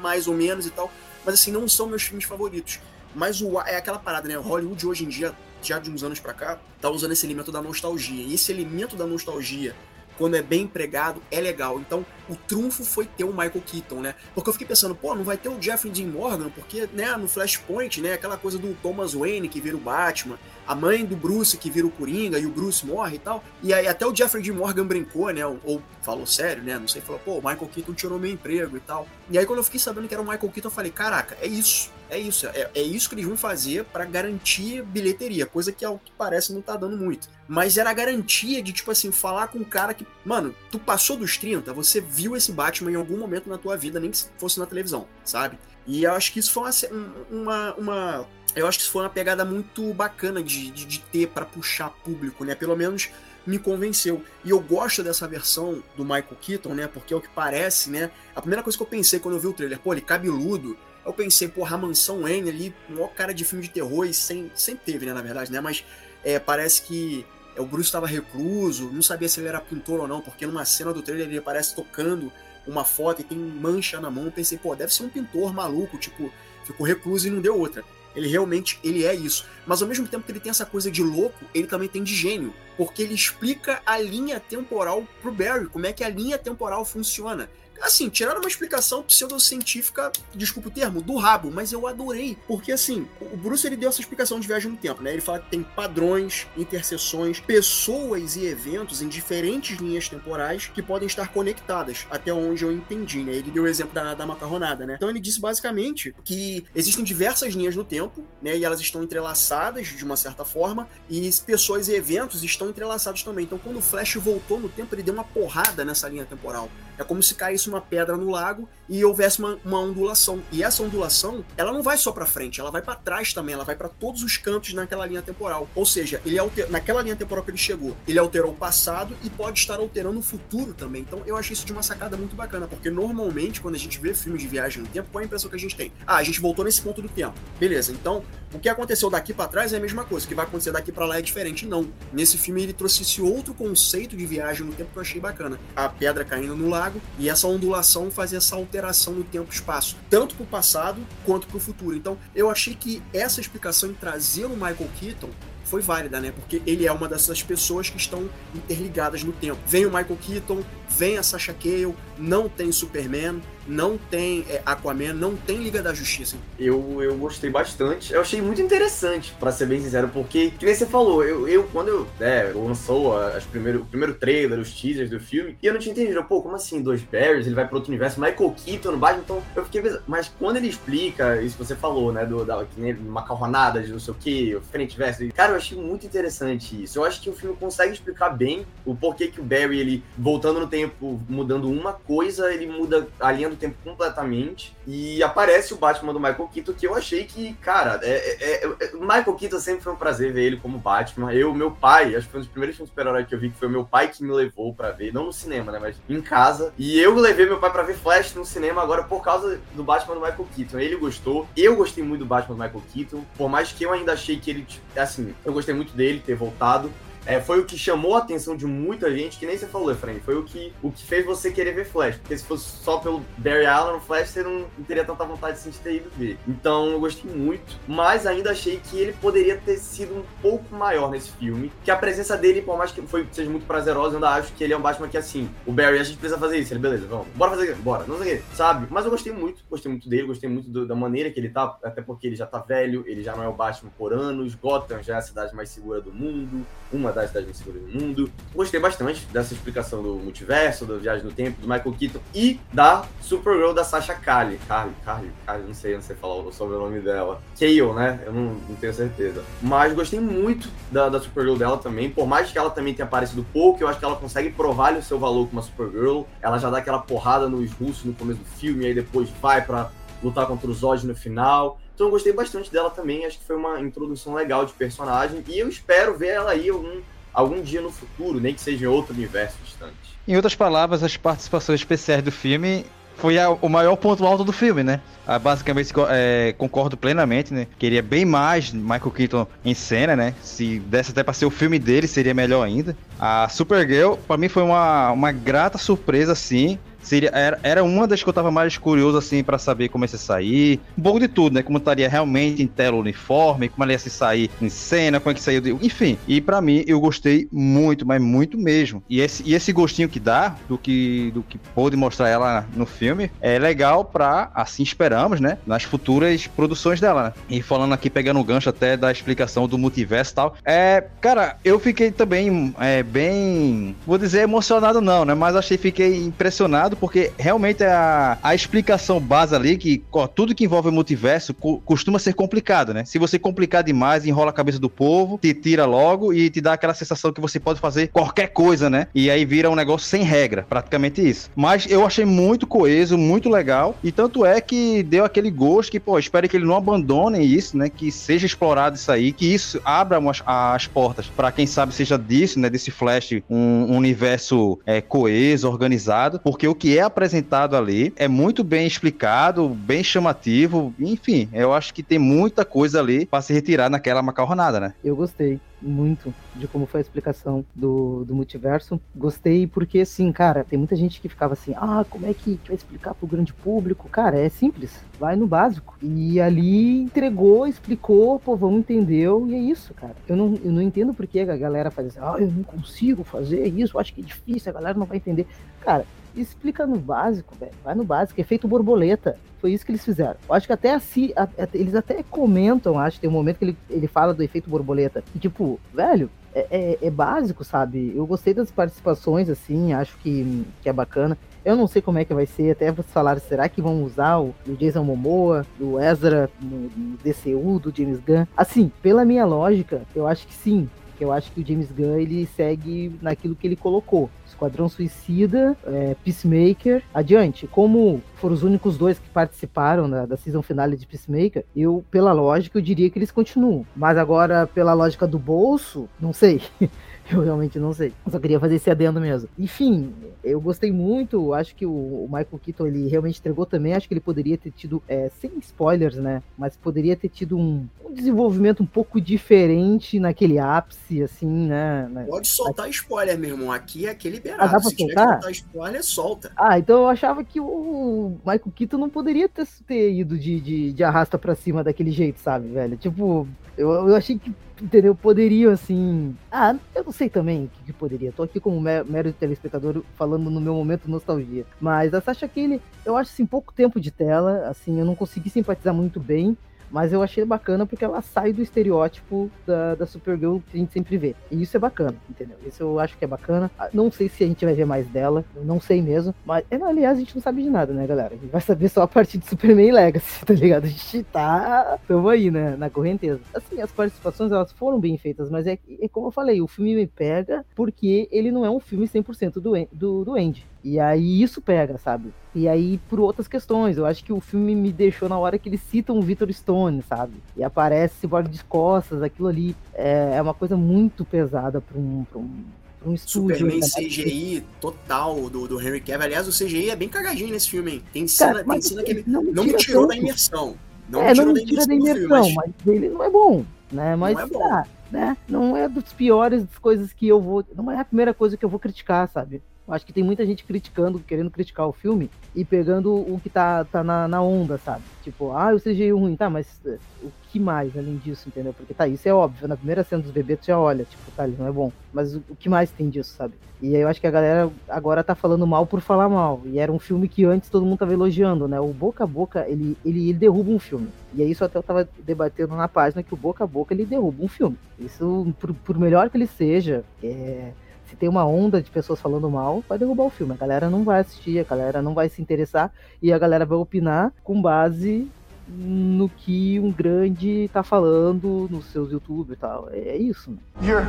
mais ou menos e tal. Mas, assim, não são meus filmes favoritos. Mas o, é aquela parada, né? O Hollywood hoje em dia, já de uns anos para cá, tá usando esse elemento da nostalgia. E esse elemento da nostalgia, quando é bem empregado, é legal. Então, o trunfo foi ter o Michael Keaton, né? Porque eu fiquei pensando, pô, não vai ter o Jeffrey Dean Morgan, porque, né, no Flashpoint, né, aquela coisa do Thomas Wayne que vira o Batman, a mãe do Bruce que vira o Coringa e o Bruce morre e tal. E aí até o Jeffrey Dean Morgan brincou, né, ou, ou falou sério, né, não sei, falou, pô, o Michael Keaton tirou meu emprego e tal. E aí quando eu fiquei sabendo que era o Michael Keaton, eu falei, caraca, é isso. É isso, é, é isso que eles vão fazer para garantir bilheteria, coisa que ao que parece não tá dando muito. Mas era a garantia de, tipo assim, falar com um cara que, mano, tu passou dos 30, você viu esse Batman em algum momento na tua vida, nem que fosse na televisão, sabe? E eu acho que isso foi uma, uma, uma eu acho que isso foi uma pegada muito bacana de, de, de ter para puxar público, né? Pelo menos me convenceu. E eu gosto dessa versão do Michael Keaton, né? Porque é o que parece, né? A primeira coisa que eu pensei quando eu vi o trailer, pô, ele cabeludo. Eu pensei, porra, a Mansão Wayne ali, maior cara de filme de terror, e sem, sempre teve, né, na verdade, né? Mas é, parece que o Bruce estava recluso, não sabia se ele era pintor ou não, porque numa cena do trailer ele aparece tocando uma foto e tem mancha na mão. Eu pensei, pô, deve ser um pintor maluco, tipo, ficou recluso e não deu outra. Ele realmente ele é isso. Mas ao mesmo tempo que ele tem essa coisa de louco, ele também tem de gênio. Porque ele explica a linha temporal pro Barry, como é que a linha temporal funciona assim, tiraram uma explicação pseudocientífica, desculpa o termo, do rabo, mas eu adorei, porque assim, o Bruce ele deu essa explicação de viagem no tempo, né? Ele fala que tem padrões, interseções, pessoas e eventos em diferentes linhas temporais que podem estar conectadas, até onde eu entendi, né? Ele deu o exemplo da, da macarronada, né? Então ele disse basicamente que existem diversas linhas no tempo, né? E elas estão entrelaçadas de uma certa forma, e pessoas e eventos estão entrelaçados também. Então quando o Flash voltou no tempo, ele deu uma porrada nessa linha temporal. É como se caísse uma pedra no lago e houvesse uma, uma ondulação. E essa ondulação, ela não vai só para frente, ela vai para trás também, ela vai para todos os cantos naquela linha temporal. Ou seja, ele alter... naquela linha temporal que ele chegou, ele alterou o passado e pode estar alterando o futuro também. Então eu achei isso de uma sacada muito bacana, porque normalmente quando a gente vê filmes de viagem no tempo, qual é a impressão que a gente tem? Ah, a gente voltou nesse ponto do tempo. Beleza, então o que aconteceu daqui para trás é a mesma coisa, o que vai acontecer daqui para lá é diferente. Não. Nesse filme ele trouxe esse outro conceito de viagem no tempo que eu achei bacana. A pedra caindo no lago e essa ondulação fazia essa alteração no tempo-espaço, tanto para o passado quanto para o futuro. Então eu achei que essa explicação em trazer o Michael Keaton foi válida, né? Porque ele é uma dessas pessoas que estão interligadas no tempo. Vem o Michael Keaton, vem a Sasha Cale, não tem Superman, não tem é, Aquaman, não tem Liga da Justiça. Eu, eu gostei bastante. Eu achei muito interessante, para ser bem sincero, porque, que nem você falou, eu, eu quando eu é, lançou as primeiro, o primeiro trailer, os teasers do filme, e eu não tinha entendido, pô, como assim, dois Barrys, ele vai para outro universo, Michael Keaton Batman, então eu fiquei mas quando ele explica isso que você falou, né, do, da, macarronada de não sei o que, frente verso, cara, eu achei muito interessante isso. Eu acho que o filme consegue explicar bem o porquê que o Barry, ele, voltando no tempo, mudando uma coisa, ele muda a linha do tempo completamente. E aparece o Batman do Michael Keaton, que eu achei que, cara, é, é, é, Michael Keaton sempre foi um prazer ver ele como Batman. Eu, meu pai, acho que foi um dos primeiros filmes super-herói que eu vi, que foi meu pai que me levou para ver, não no cinema, né, mas em casa. E eu levei meu pai para ver Flash no cinema agora por causa do Batman do Michael Keaton. Ele gostou, eu gostei muito do Batman do Michael Keaton, por mais que eu ainda achei que ele, assim, eu gostei muito dele ter voltado, é, foi o que chamou a atenção de muita gente, que nem você falou, Efraim, foi o que, o que fez você querer ver Flash. Porque se fosse só pelo Barry Allen Flash, você não, não teria tanta vontade de ter ido ver. Então eu gostei muito, mas ainda achei que ele poderia ter sido um pouco maior nesse filme. Que a presença dele, por mais que foi, seja muito prazerosa, eu ainda acho que ele é um Batman que assim, o Barry, a gente precisa fazer isso, ele, beleza, vamos, bora fazer, bora, não sei o que, sabe? Mas eu gostei muito, gostei muito dele, gostei muito do, da maneira que ele tá, até porque ele já tá velho, ele já não é o Batman por anos, Gotham já é a cidade mais segura do mundo, uma sistema das cidades inseguras do mundo. Gostei bastante dessa explicação do multiverso, da viagem no tempo, do Michael Keaton e da Supergirl da Sasha Kali. Carly, Carly, Carly, não sei, não sei falar o sobrenome dela. Kale, né? Eu não, não tenho certeza. Mas gostei muito da, da Supergirl dela também. Por mais que ela também tenha aparecido pouco, eu acho que ela consegue provar o seu valor como uma Supergirl. Ela já dá aquela porrada nos russos no começo do filme, e aí depois vai para lutar contra os Zod no final. Então eu gostei bastante dela também, acho que foi uma introdução legal de personagem e eu espero ver ela aí algum, algum dia no futuro, nem que seja em outro universo distante. Em outras palavras, as participações especiais do filme foi a, o maior ponto alto do filme, né? Ah, basicamente é, concordo plenamente, né? Queria bem mais Michael Keaton em cena, né? Se desse até pra ser o filme dele, seria melhor ainda. A Supergirl, pra mim, foi uma, uma grata surpresa, assim. Seria, era, era uma das que eu tava mais curioso, assim, para saber como ia se sair. Um pouco de tudo, né? Como estaria realmente em tela uniforme, como ela ia se sair em cena, como é que saiu. De... Enfim. E para mim, eu gostei muito, mas muito mesmo. E esse, e esse gostinho que dá do que, do que pôde mostrar ela no filme é legal pra, assim esperamos, né? Nas futuras produções dela, né? E falando aqui, pegando o gancho até da explicação do multiverso e tal. É, cara, eu fiquei também é, bem. Vou dizer emocionado, não, né? Mas achei, fiquei impressionado porque realmente a, a explicação base ali, que ó, tudo que envolve o multiverso co costuma ser complicado, né? Se você complicar demais, enrola a cabeça do povo, te tira logo e te dá aquela sensação que você pode fazer qualquer coisa, né? E aí vira um negócio sem regra, praticamente isso. Mas eu achei muito coeso, muito legal, e tanto é que deu aquele gosto que, pô, espero que ele não abandone isso, né? Que seja explorado isso aí, que isso abra as, as portas para quem sabe seja disso, né? Desse Flash, um, um universo é, coeso, organizado, porque o que é apresentado ali é muito bem explicado, bem chamativo, enfim, eu acho que tem muita coisa ali para se retirar naquela macarronada, né? Eu gostei muito de como foi a explicação do, do multiverso. Gostei porque, assim, cara, tem muita gente que ficava assim, ah, como é que, vai explicar pro grande público? Cara, é simples, vai no básico. E ali entregou, explicou, pô, vamos entendeu, e é isso, cara. Eu não, eu não entendo por que a galera faz assim, ah, eu não consigo fazer isso, acho que é difícil, a galera não vai entender. Cara, explica no básico, velho. Vai no básico, efeito borboleta. Foi isso que eles fizeram. Eu acho que até assim, a, a, eles até comentam, acho, tem um momento que ele, ele fala do efeito borboleta. E tipo, velho, é, é, é, básico, sabe? Eu gostei das participações, assim, acho que, que é bacana. Eu não sei como é que vai ser, até vocês falaram, será que vão usar o, o Jason Momoa, o Ezra no, no DCU, do James Gunn? Assim, pela minha lógica, eu acho que sim. Eu acho que o James Gunn, ele segue naquilo que ele colocou. Esquadrão Suicida, é, Peacemaker, adiante. Como foram os únicos dois que participaram da, da season finale de Peacemaker, eu, pela lógica, eu diria que eles continuam. Mas agora, pela lógica do bolso, não sei. Eu realmente não sei. Eu só queria fazer esse adendo mesmo. Enfim, eu gostei muito. Acho que o, Michael Keaton ele realmente entregou também. Acho que ele poderia ter tido, é, sem spoilers, né? Mas poderia ter tido um, um, desenvolvimento um pouco diferente naquele ápice, assim, né? Pode soltar Aqui... spoiler, meu irmão. Aqui é aquele liberado. Ah, dá pra Se soltar? soltar spoiler, solta. Ah, então eu achava que o Michael Keaton não poderia ter, ter ido de, de, de arrasta pra cima daquele jeito, sabe, velho? Tipo, eu, eu achei que entendeu? Poderiam, assim. Ah, eu não sei também o que, que poderia. Tô aqui como mero telespectador falando no meu momento nostalgia. Mas a Sasha Kane, eu acho assim, pouco tempo de tela, assim, eu não consegui simpatizar muito bem. Mas eu achei bacana porque ela sai do estereótipo da, da Supergirl que a gente sempre vê. E isso é bacana, entendeu? Isso eu acho que é bacana. Ah, não sei se a gente vai ver mais dela, não sei mesmo. Mas, é, aliás, a gente não sabe de nada, né, galera? A gente vai saber só a partir de Superman Legacy, tá ligado? A gente tá. Tamo aí, né? Na correnteza. Assim, as participações elas foram bem feitas, mas é, é como eu falei, o filme me pega porque ele não é um filme 100% do, do, do Andy. E aí isso pega, sabe? E aí por outras questões. Eu acho que o filme me deixou na hora que eles citam o Victor Stone, sabe? E aparece Cyborg de costas, aquilo ali é, é uma coisa muito pesada para um, pra um um estúdio. Superman CGI total do, do Henry Cavill. Aliás, o CGI é bem cagadinho nesse filme, hein? Tem cena, Cara, tem cena que ele não me, não me tirou tanto. da imersão. Não é, me tirou não me tira da imersão, filme, mas... mas... ele não é bom, né? Mas não é bom. Tá, né? Não é dos piores das coisas que eu vou. Não é a primeira coisa que eu vou criticar, sabe? Acho que tem muita gente criticando, querendo criticar o filme e pegando o que tá, tá na, na onda, sabe? Tipo, ah, o CGI ruim, tá, mas eh, o que mais além disso, entendeu? Porque tá, isso é óbvio, na primeira cena dos bebês tu já olha, tipo, tá, ele não é bom. Mas o, o que mais tem disso, sabe? E aí eu acho que a galera agora tá falando mal por falar mal. E era um filme que antes todo mundo tava elogiando, né? O boca a boca, ele, ele, ele derruba um filme. E aí isso até eu tava debatendo na página que o boca a boca ele derruba um filme. Isso, por, por melhor que ele seja, é se tem uma onda de pessoas falando mal, vai derrubar o filme. A galera não vai assistir, a galera não vai se interessar e a galera vai opinar com base no que um grande tá falando nos seus YouTube e tal. É, é isso. You're.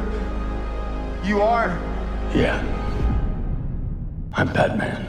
You are. Yeah. I'm Batman.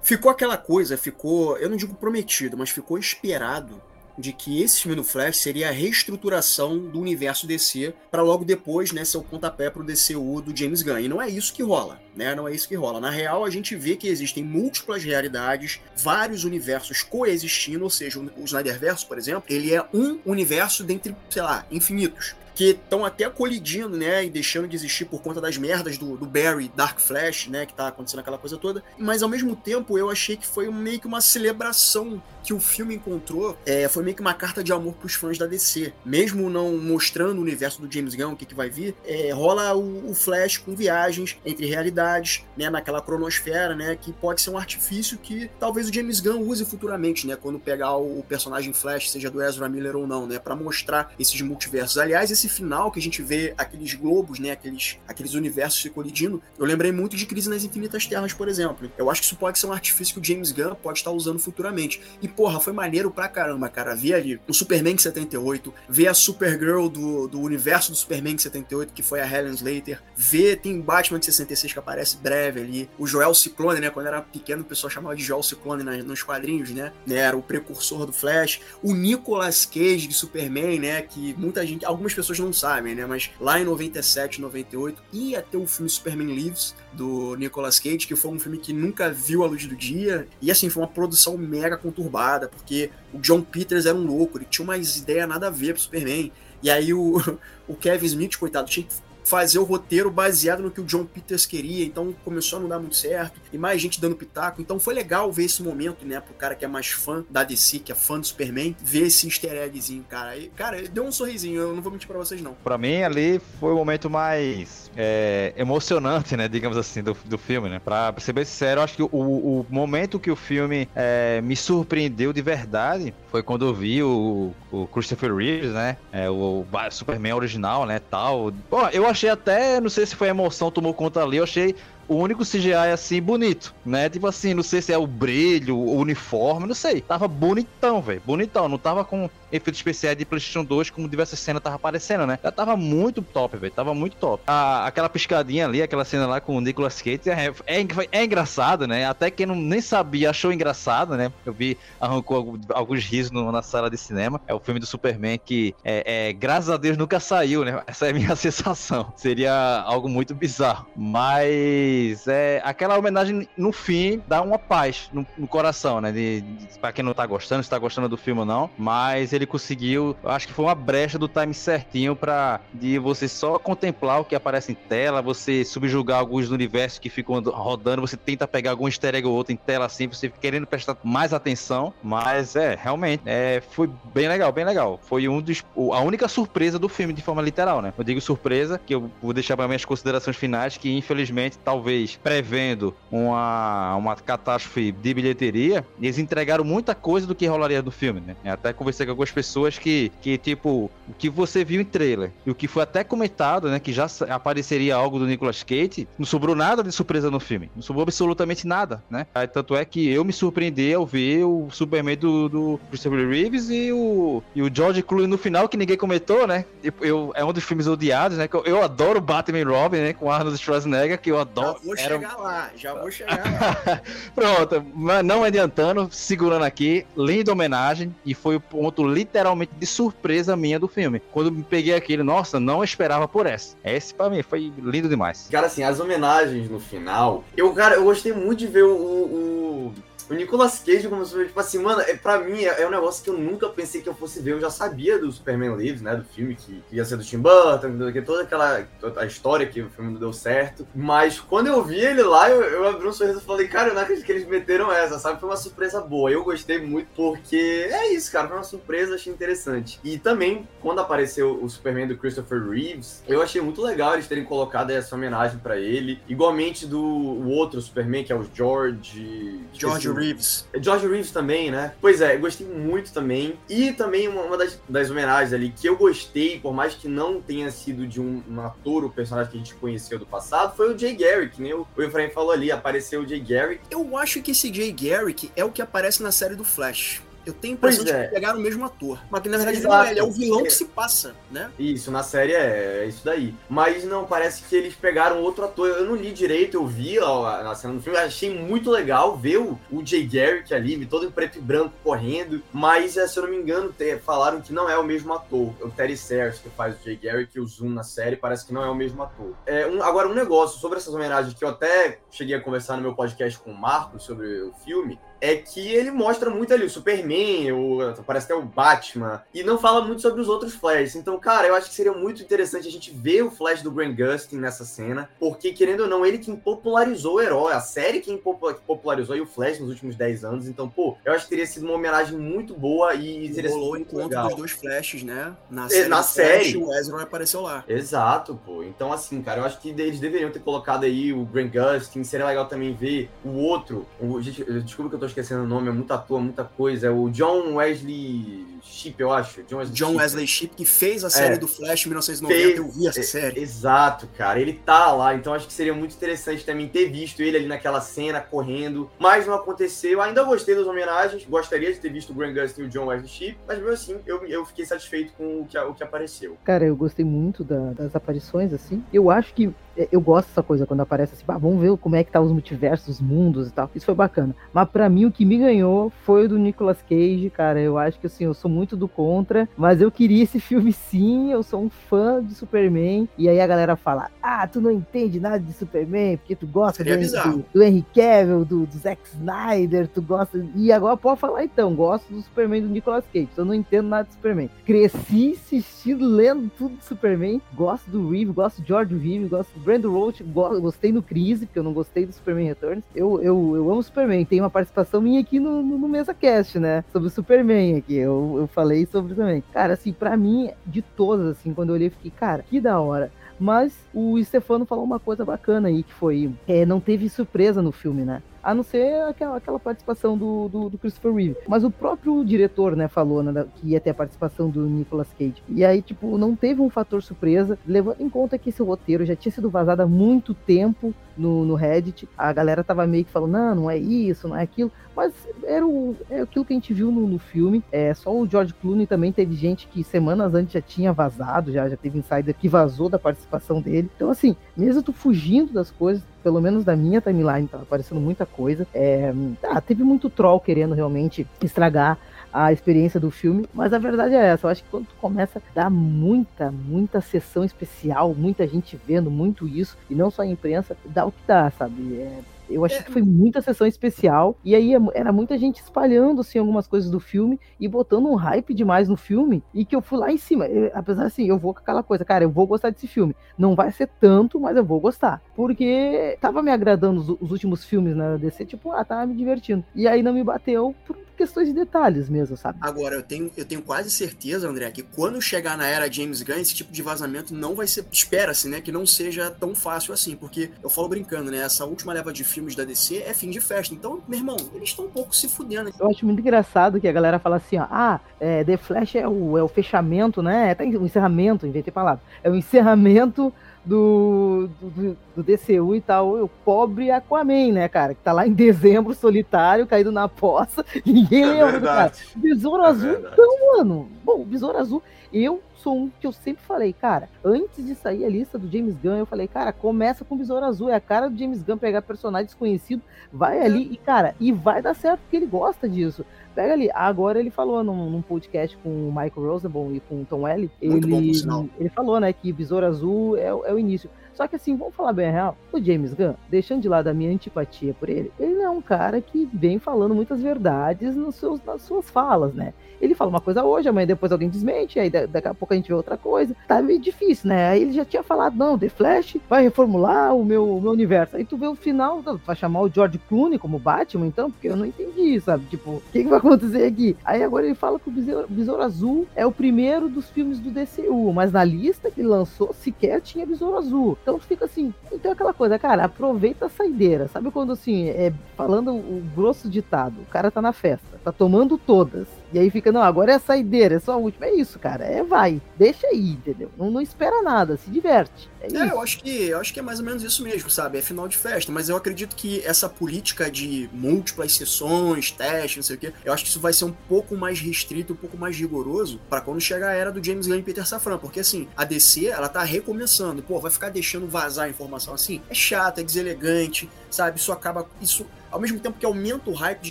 Ficou aquela coisa, ficou, eu não digo prometido, mas ficou esperado de que esse filme do Flash seria a reestruturação do universo DC para logo depois, né, ser o pontapé pro DCU do James Gunn. E não é isso que rola, né? Não é isso que rola. Na real, a gente vê que existem múltiplas realidades, vários universos coexistindo, ou seja, o Snyderverse, por exemplo, ele é um universo dentre, sei lá, infinitos que estão até colidindo, né, e deixando de existir por conta das merdas do, do Barry Dark Flash, né, que tá acontecendo aquela coisa toda. Mas ao mesmo tempo eu achei que foi meio que uma celebração que o filme encontrou, é, foi meio que uma carta de amor pros fãs da DC. Mesmo não mostrando o universo do James Gunn, o que, que vai vir, é, rola o, o, Flash com viagens entre realidades, né, naquela cronosfera, né, que pode ser um artifício que talvez o James Gunn use futuramente, né, quando pegar o, o personagem Flash, seja do Ezra Miller ou não, né, para mostrar esses multiversos. Aliás, esse final que a gente vê aqueles globos, né, aqueles, aqueles universos se colidindo, eu lembrei muito de Crise nas Infinitas Terras, por exemplo. Eu acho que isso pode ser um artifício que o James Gunn pode estar usando futuramente. E porra, foi maneiro pra caramba, cara. Ver ali o Superman 78, ver a Supergirl do, do universo do Superman 78, que foi a Helen Slater, ver, tem Batman de 66 que aparece breve ali, o Joel Ciclone, né, quando era pequeno o pessoal chamava de Joel Ciclone nos quadrinhos, né, né, era o precursor do Flash, o Nicolas Cage de Superman, né, que muita gente, algumas pessoas pessoas não sabem, né? Mas lá em 97, 98, ia ter o filme Superman Lives, do Nicolas Cage, que foi um filme que nunca viu a luz do dia. E assim, foi uma produção mega conturbada, porque o John Peters era um louco, ele tinha umas ideias nada a ver pro Superman. E aí o, o Kevin Smith, coitado, tinha que fazer o roteiro baseado no que o John Peters queria, então começou a não dar muito certo, e mais gente dando pitaco, então foi legal ver esse momento, né, pro cara que é mais fã da DC, que é fã do Superman, ver esse easter eggzinho, cara. E, cara, deu um sorrisinho, eu não vou mentir pra vocês não. Pra mim, ali foi o momento mais é, emocionante, né, digamos assim, do, do filme, né. Pra ser bem sincero, acho que o, o momento que o filme é, me surpreendeu de verdade foi quando eu vi o, o Christopher Reeves, né, é, o, o Superman original, né, tal. Pô, eu achei até, não sei se foi a emoção tomou conta ali, eu achei o único CGI assim bonito, né? Tipo assim, não sei se é o brilho, o uniforme, não sei. Tava bonitão, velho. Bonitão. Não tava com efeitos especiais de PlayStation 2 como diversas cenas tava aparecendo, né? Tava muito top, velho. Tava muito top. A, aquela piscadinha ali, aquela cena lá com o Nicolas Cage é, é, é engraçado, né? Até quem não, nem sabia achou engraçado, né? Eu vi, arrancou alguns risos no, na sala de cinema. É o filme do Superman que, é, é, graças a Deus, nunca saiu, né? Essa é a minha sensação. Seria algo muito bizarro. Mas é, aquela homenagem no fim dá uma paz no, no coração, né? De, de, pra quem não tá gostando, se tá gostando do filme ou não. Mas ele conseguiu, acho que foi uma brecha do time certinho pra de você só contemplar o que aparece em tela, você subjugar alguns universos que ficam rodando, você tenta pegar algum easter egg ou outro em tela assim, você querendo prestar mais atenção. Mas é, realmente, é, foi bem legal, bem legal. Foi um dos. A única surpresa do filme, de forma literal, né? Eu digo surpresa, que eu vou deixar para minhas considerações finais, que infelizmente talvez talvez prevendo uma, uma catástrofe de bilheteria, eles entregaram muita coisa do que rolaria no filme, né? Até conversei com algumas pessoas que, que, tipo, o que você viu em trailer e o que foi até comentado, né, que já apareceria algo do Nicolas Cage, não sobrou nada de surpresa no filme. Não sobrou absolutamente nada, né? Aí, tanto é que eu me surpreendi ao ver o Superman do, do Christopher Reeves e o, e o George Clooney no final, que ninguém comentou, né? Eu, é um dos filmes odiados, né? Eu, eu adoro Batman e Robin, né? Com Arnold Schwarzenegger, que eu adoro vou era... chegar lá, já vou chegar lá. Pronto, mas não adiantando, segurando aqui, linda homenagem, e foi o ponto literalmente de surpresa minha do filme. Quando me peguei aquele, nossa, não esperava por essa. Esse pra mim foi lindo demais. Cara, assim, as homenagens no final, eu, cara, eu gostei muito de ver o, o o Nicolas Cage como Superman, tipo assim, mano, é, pra mim é, é, um negócio que eu nunca pensei que eu fosse ver. Eu já sabia do Superman Lives, né? Do filme que, que ia ser do Tim Burton, que toda aquela toda a história que o filme não deu certo. Mas quando eu vi ele lá, eu, eu abri um sorriso e falei, cara, eu não acredito que eles meteram essa, sabe? Foi uma surpresa boa. Eu gostei muito porque é isso, cara. Foi uma surpresa, achei interessante. E também, quando apareceu o Superman do Christopher Reeves, eu achei muito legal eles terem colocado essa homenagem para ele. Igualmente do o outro Superman, que é o George. George Reeves. George Reeves também, né? Pois é, gostei muito também. E também uma, uma das, das, homenagens ali que eu gostei, por mais que não tenha sido de um, um ator, o personagem que a gente conheceu do passado, foi o Jay Garrick, né? O, o Efraim falou ali, apareceu o Jay Garrick. Eu acho que esse Jay Garrick é o que aparece na série do Flash. Eu tenho a impressão é. de que pegaram o mesmo ator. Mas que na verdade não é, ele é o vilão que se passa, né? Isso, na série é, é, isso daí. Mas não, parece que eles pegaram outro ator. Eu não li direito, eu vi ó, na cena do filme, achei muito legal ver o, o Jay Garrick ali, todo em preto e branco correndo. Mas, é, se eu não me engano, te, falaram que não é o mesmo ator. O Terry Sears, que faz o Jay Garrick e o Zoom na série, parece que não é o mesmo ator. É, um, agora, um negócio sobre essas homenagens que eu até cheguei a conversar no meu podcast com o Marco sobre o filme é que ele mostra muito ali o Superman, o, parece até o Batman, e não fala muito sobre os outros Flash. Então, cara, eu acho que seria muito interessante a gente ver o Flash do Grant Gustin nessa cena, porque, querendo ou não, ele quem popularizou o herói, a série quem popularizou o Flash nos últimos 10 anos. Então, pô, eu acho que teria sido uma homenagem muito boa e, teria sido o encontro legal. dos dois Flashes, né? Na série, na série. Flash, o Ezra apareceu lá. Exato, pô. Então, assim, cara, eu acho que eles deveriam ter colocado aí o Grant Gustin. Seria legal também ver o outro. O, desculpa que eu tô esquecendo o nome, é muito ator, muita coisa. É o John Wesley Shipp, eu acho. John Wesley, John Wesley Shipp, que fez a série é, do Flash em 1990. Fez, eu vi essa é, série. Exato, cara. Ele tá lá, então acho que seria muito interessante também ter visto ele ali naquela cena, correndo. Mas não aconteceu. Ainda gostei das homenagens. Gostaria de ter visto o Grant Gustin e o John Wesley Shipp. Mas mesmo assim, eu, eu fiquei satisfeito com o que, o que apareceu. Cara, eu gostei muito da, das aparições, assim. Eu acho que é, eu gosto dessa coisa quando aparece assim, ah, vamos ver como é que tá os multiversos, os mundos e tal. Isso foi bacana. Mas para mim o que me ganhou foi o do Nicolas Cage, cara. Eu acho que assim, eu sou muito do contra, mas eu queria esse filme sim, eu sou um fã de Superman. E aí a galera fala: "Ah, tu não entende nada de Superman, porque tu gosta do, do, do, Henry Cavill, do, do Zack Snyder, tu gosta". E agora pode falar então, gosto do Superman do Nicolas Cage. Eu não entendo nada de Superman. Cresci assistindo, lendo tudo de Superman. Gosto do Reeve, gosto do George Reeve, gosto do Brandon Roach, gostei no Crise, porque eu não gostei do Superman Returns. Eu, eu, eu amo Superman. Tem uma participação minha aqui no, no, no Mesa Cast, né? Sobre o Superman aqui. Eu, eu falei sobre também. Cara, assim, pra mim, de todas, assim, quando eu olhei, fiquei, cara, que da hora. Mas o Stefano falou uma coisa bacana aí, que foi. É, não teve surpresa no filme, né? A não ser aquela, aquela participação do, do, do, Christopher Reeve. Mas o próprio diretor, né, falou né, que ia ter a participação do Nicolas Cage. E aí, tipo, não teve um fator surpresa, levando em conta que esse roteiro já tinha sido vazado há muito tempo no, no Reddit. A galera tava meio que falando, não, não é isso, não é aquilo. Mas era o, é aquilo que a gente viu no, no, filme. É, só o George Clooney também teve gente que semanas antes já tinha vazado, já, já teve insider que vazou da participação dele. Então, assim, mesmo tu fugindo das coisas, pelo menos da minha timeline, tava aparecendo muita coisa. É, ah, teve muito troll querendo realmente estragar a experiência do filme, mas a verdade é essa, eu acho que quando tu começa a dar muita, muita sessão especial, muita gente vendo muito isso, e não só a imprensa, dá o que dá, sabe? É, eu achei é. que foi muita sessão especial. E aí é era muita gente espalhando assim, algumas coisas do filme e botando um hype demais no filme. E que eu fui lá em cima. Eu, apesar assim, eu vou com aquela coisa, cara, eu vou gostar desse filme. Não vai ser tanto, mas eu vou gostar. Porque tava me agradando os, os últimos filmes na DC, tipo, ah, tava me divertindo. E aí não me bateu por questões de detalhes mesmo, sabe? Agora, eu tenho, eu tenho quase certeza, André, que quando chegar na era James Gunn, esse tipo de vazamento não vai ser. Espera-se, né? Que não seja tão fácil assim. Porque eu falo brincando, né? Essa última leva de filmes da DC é fim de festa. Então, meu irmão, eles estão um pouco se fudendo. Eu acho muito engraçado que a galera fala assim, ó, ah, é, The Flash é o, é o fechamento, né? É o encerramento, inventei palavra. É o encerramento do, do, do, DCU e tal, o pobre Aquaman, né, cara? Que tá lá em dezembro, solitário, caído na poça. Ninguém é lembra do cara. Besouro é Azul, verdade. então, mano. Bom, Besouro Azul, eu sou um que eu sempre falei, cara, antes de sair a lista do James Gunn, eu falei, cara, começa com Besouro Azul, é a cara do James Gunn pegar personagem desconhecido, vai ali e, cara, e vai dar certo porque ele gosta disso. Pega ali. Agora ele falou num, num podcast com o Michael Rosenbaum e com o Tom Welly. Ele, bom, ele falou, né, que Besouro Azul é, é o início. Só que assim, vamos falar bem a real, o James Gunn, deixando de lado a minha antipatia por ele, ele é um cara que vem falando muitas verdades nos seus, nas suas falas, né? Ele fala uma coisa hoje, amanhã depois alguém desmente, aí daqui a pouco a gente vê outra coisa. Tá meio difícil, né? Aí ele já tinha falado, não, The Flash vai reformular o meu, o meu universo. Aí tu vê o final, vai chamar o George Clooney como Batman, então? Porque eu não entendi, sabe? Tipo, o que, que vai acontecer aqui? Aí agora ele fala que o Besouro, Besouro Azul é o primeiro dos filmes do DCU, mas na lista que lançou sequer tinha Besouro Azul. Então fica assim, então aquela coisa, cara, aproveita a saideira. Sabe quando assim, é, falando o grosso ditado, o cara tá na festa, tá tomando todas. E aí fica, não, agora é a saideira, é só a última. É isso, cara. É vai. Deixa aí, entendeu? Não, não espera nada, se diverte. É, é eu acho que eu acho que é mais ou menos isso mesmo, sabe? É final de festa. Mas eu acredito que essa política de múltiplas sessões, testes, não sei o quê, eu acho que isso vai ser um pouco mais restrito, um pouco mais rigoroso para quando chegar a era do James Gunn e Peter Safran. Porque assim, a DC, ela tá recomeçando. Pô, vai ficar deixando vazar a informação assim? É chato, é deselegante, sabe? Isso acaba. Isso ao mesmo tempo que aumenta o hype de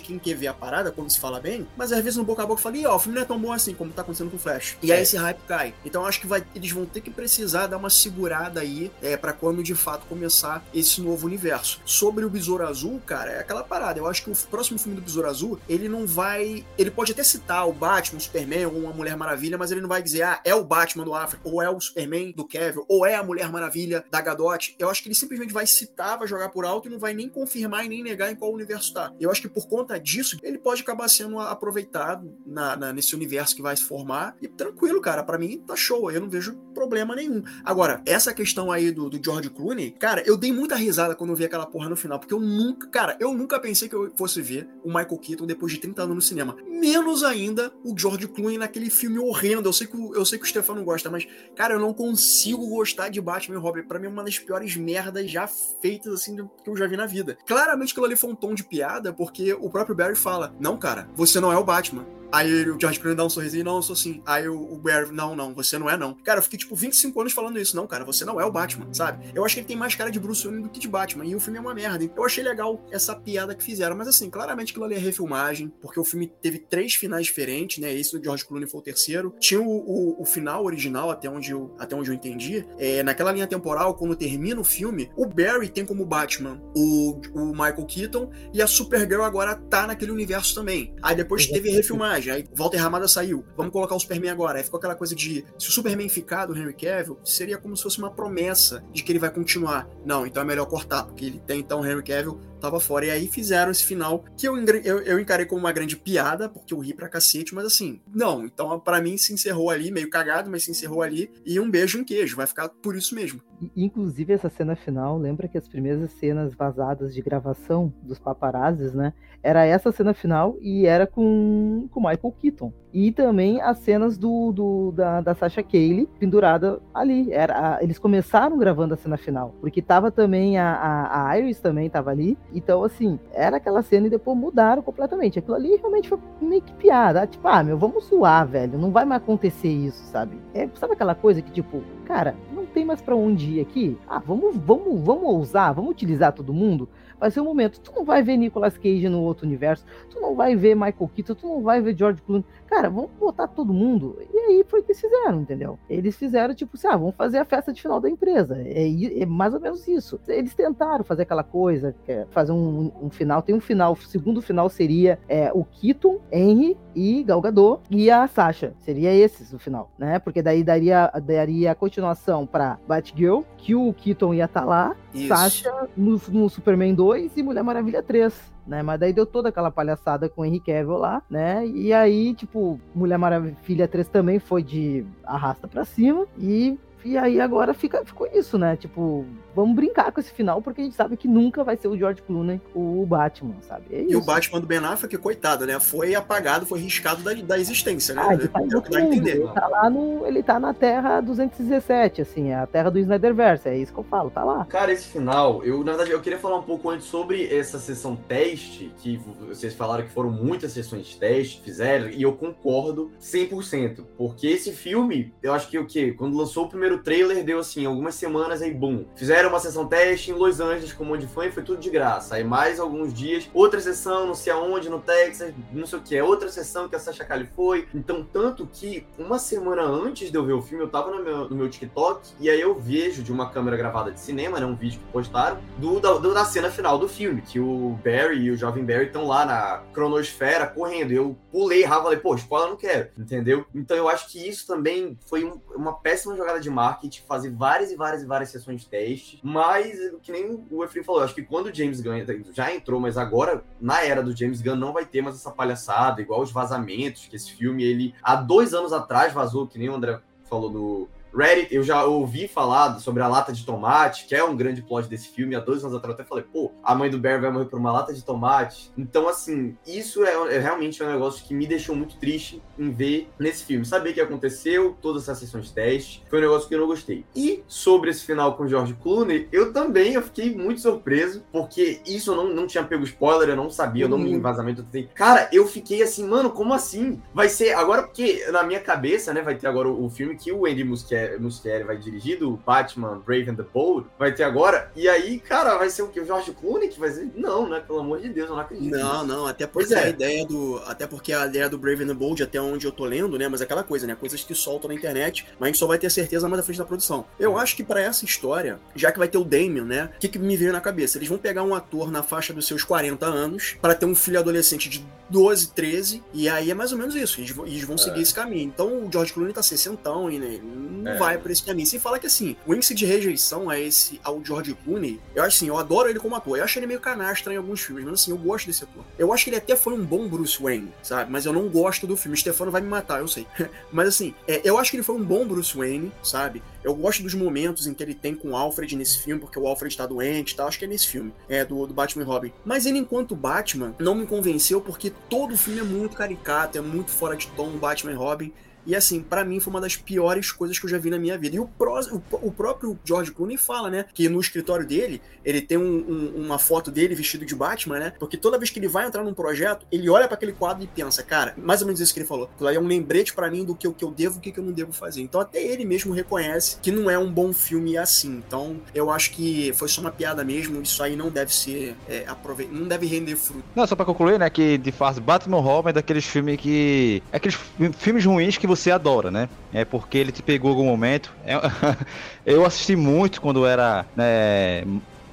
quem quer ver a parada, quando se fala bem, mas às vezes no boca a boca fala, ó, o filme não é tão bom assim como tá acontecendo com o Flash. E aí esse hype cai. Então acho que vai, eles vão ter que precisar dar uma segurada aí é, para quando de fato começar esse novo universo. Sobre o Besouro Azul, cara, é aquela parada. Eu acho que o próximo filme do Besouro Azul, ele não vai. Ele pode até citar o Batman, o Superman ou uma Mulher Maravilha, mas ele não vai dizer, ah, é o Batman do África, ou é o Superman do Kevin, ou é a Mulher Maravilha da Gadot. Eu acho que ele simplesmente vai citar, vai jogar por alto e não vai nem confirmar e nem negar em qual universo tá. Eu acho que por conta disso, ele pode acabar sendo aproveitado na, na nesse universo que vai se formar. E tranquilo, cara, para mim tá show. Eu não vejo problema nenhum. Agora, essa questão aí do, do George Clooney, cara, eu dei muita risada quando eu vi aquela porra no final, porque eu nunca, cara, eu nunca pensei que eu fosse ver o Michael Keaton depois de 30 anos no cinema. Menos ainda o George Clooney naquele filme horrendo. Eu sei que, eu sei que o Stefano gosta, mas, cara, eu não consigo gostar de Batman e Robin. Pra mim é uma das piores merdas já feitas, assim, que eu já vi na vida. Claramente aquilo ali foi um tom de piada, porque o próprio Barry fala: Não, cara, você não é o Batman. Aí o George Clooney dá um sorrisinho, não, eu sou assim. Aí o, o Barry, não, não, você não é não. Cara, eu fiquei tipo 25 anos falando isso. Não, cara, você não é o Batman, sabe? Eu acho que ele tem mais cara de Bruce Wayne do que de Batman. E o filme é uma merda. Eu achei legal essa piada que fizeram. Mas assim, claramente aquilo ali é refilmagem, porque o filme teve três finais diferentes, né? Esse do George Clooney foi o terceiro. Tinha o, o, o final original, até onde eu, até onde eu entendi. É, naquela linha temporal, quando termina o filme, o Barry tem como Batman o, o Michael Keaton e a Supergirl agora tá naquele universo também. Aí depois teve refilmagem. Aí Walter Ramada saiu. Vamos colocar o Superman agora. Aí ficou aquela coisa de se o Superman ficar do Henry Cavill, seria como se fosse uma promessa de que ele vai continuar. Não, então é melhor cortar, porque ele tem então o Henry Cavill tava fora. E aí fizeram esse final que eu, eu, eu, encarei como uma grande piada, porque eu ri pra cacete, mas assim, não. Então, para mim, se encerrou ali, meio cagado, mas se encerrou ali. E um beijo, um queijo. Vai ficar por isso mesmo. Inclusive, essa cena final, lembra que as primeiras cenas vazadas de gravação dos paparazzis, né? Era essa cena final e era com o Michael Keaton. E também as cenas do, do da, da Sasha Cayley pendurada ali. Era, eles começaram gravando a cena final, porque tava também a, a, a Iris também tava ali. Então, assim, era aquela cena e depois mudaram completamente. Aquilo ali realmente foi meio que piada. Tipo, ah, meu, vamos zoar, velho. Não vai mais acontecer isso, sabe? É, sabe aquela coisa que, tipo, cara, não tem mais para onde ir aqui? Ah, vamos, vamos, vamos ousar, vamos utilizar todo mundo? vai ser um momento. Tu não vai ver Nicolas Cage no outro universo, tu não vai ver Michael Keaton, tu não vai ver George Clooney. Cara, vamos botar todo mundo. E aí foi o que eles fizeram, entendeu? Eles fizeram tipo assim, ah, vamos fazer a festa de final da empresa. É, é mais ou menos isso. Eles tentaram fazer aquela coisa, é fazer um, um, final. Tem um final, o segundo final seria é, o Keaton, Henry e Gal Gadot e a Sasha. Seria esses o final, né? Porque daí daria, daria a continuação para Batgirl, que o Keaton ia estar tá lá, isso. Sasha no, no Superman 2 2 e Mulher Maravilha 3. Né, mas daí deu toda aquela palhaçada com o Henry Cavill lá, né? E aí, tipo, Mulher Maravilha 3 também foi de arrasta para cima e e aí agora fica, ficou isso, né? Tipo, vamos brincar com esse final, porque a gente sabe que nunca vai ser o George Clooney o Batman, sabe? É e o Batman do Ben Affleck, coitado, né? Foi apagado, foi riscado da, da existência, né? Ah, ele, tá é o que dá a entender. Ele tá lá no. Ele tá na Terra 217, assim, é a terra do Snyderverse, é isso que eu falo, tá lá. Cara, esse final, eu, na verdade, eu queria falar um pouco antes sobre essa sessão teste, que vocês falaram que foram muitas sessões de teste, fizeram, e eu concordo 100%, porque esse filme, eu acho que o quê? Quando lançou o primeiro primeiro trailer deu assim, algumas semanas aí, boom. Fizeram uma sessão teste em Los Angeles com um monte de fã e foi tudo de graça. Aí mais alguns dias, outra sessão, não sei aonde, no Texas, não sei o que, é outra sessão que a Sasha Kali foi. Então, tanto que uma semana antes de eu ver o filme, eu tava no meu, no meu TikTok e aí eu vejo de uma câmera gravada de cinema, né? Um vídeo que postaram, do, da, do, da cena final do filme, que o Barry e o jovem Barry estão lá na cronosfera correndo. Eu pulei, Rafa, falei, pô, spoiler não quero, entendeu? Então eu acho que isso também foi um, uma péssima jogada de marketing, fazer várias e várias e várias sessões de teste. Mas, que nem o Efraim falou, acho que quando o James Gunn já entrou, mas agora, na era do James Gunn, não vai ter mais essa palhaçada, igual os vazamentos, que esse filme, ele, há dois anos atrás vazou, que nem o André falou do Reddit, eu já ouvi falar sobre a lata de tomate, que é um grande plot desse filme. Há dois anos atrás eu até falei, pô, a mãe do Barry vai morrer por uma lata de tomate. Então, assim, isso é, é realmente um negócio que me deixou muito triste em ver nesse filme. Saber o que aconteceu, todas essas sessões de teste, foi um negócio que eu não gostei. E sobre esse final com o George Clooney, eu também eu fiquei muito surpreso, porque isso eu não, não tinha pego spoiler, eu não sabia, eu não me vazamento. Eu Cara, eu fiquei assim, mano, como assim? Vai ser agora, porque na minha cabeça, né, vai ter agora o, o filme que o Andy Muschietti Muschietti vai dirigir, do Batman Brave and the Bold, vai ter agora. E aí, cara, vai ser o que? O George Clooney que vai ser? Não, né? Pelo amor de Deus, eu não acredito. Não, não, até porque é. a ideia do. Até porque a ideia do Brave and the Bold, até onde eu tô lendo, né? Mas é aquela coisa, né? Coisas que soltam na internet, mas a gente só vai ter certeza mais da frente da produção. Eu acho que para essa história, já que vai ter o Damien, né? O que, que me veio na cabeça? Eles vão pegar um ator na faixa dos seus 40 anos para ter um filho adolescente de 12, 13, e aí é mais ou menos isso. Eles, eles vão é. seguir esse caminho. Então o George Clooney tá 60 e né? Não é. vai pra esse caminho. Sem falar que assim, o índice de rejeição a esse, ao George Clooney, eu assim, eu adoro ele como ator. Eu acho ele meio canastra em alguns filmes, mas assim, eu gosto desse ator. Eu acho que ele até foi um bom Bruce Wayne, sabe? Mas eu não gosto do filme. Stefano vai me matar, eu sei. mas assim, é, eu acho que ele foi um bom Bruce Wayne, sabe? Eu gosto dos momentos em que ele tem com o Alfred nesse filme, porque o Alfred tá doente e tal. Acho que é nesse filme, é do, do Batman e Robin. Mas ele, enquanto Batman, não me convenceu porque todo o filme é muito caricato, é muito fora de tom, Batman e Robin. E assim, para mim foi uma das piores coisas que eu já vi na minha vida. E o, pró, o, o próprio George Clooney fala, né? Que no escritório dele, ele tem um, um, uma foto dele vestido de Batman, né? Porque toda vez que ele vai entrar num projeto, ele olha para aquele quadro e pensa, cara, mais ou menos isso que ele falou. Aquilo aí é um lembrete para mim do que, que eu devo e o que, eu não devo fazer. Então até ele mesmo reconhece que não é um bom filme assim. Então eu acho que foi só uma piada mesmo. Isso aí não deve ser é, aprove... não deve render fruto. Não, só pra concluir, né? Que de fato Batman Robin é daqueles filmes que. É aqueles filmes ruins que você adora, né? É porque ele te pegou em algum momento. É... eu assisti muito quando era né,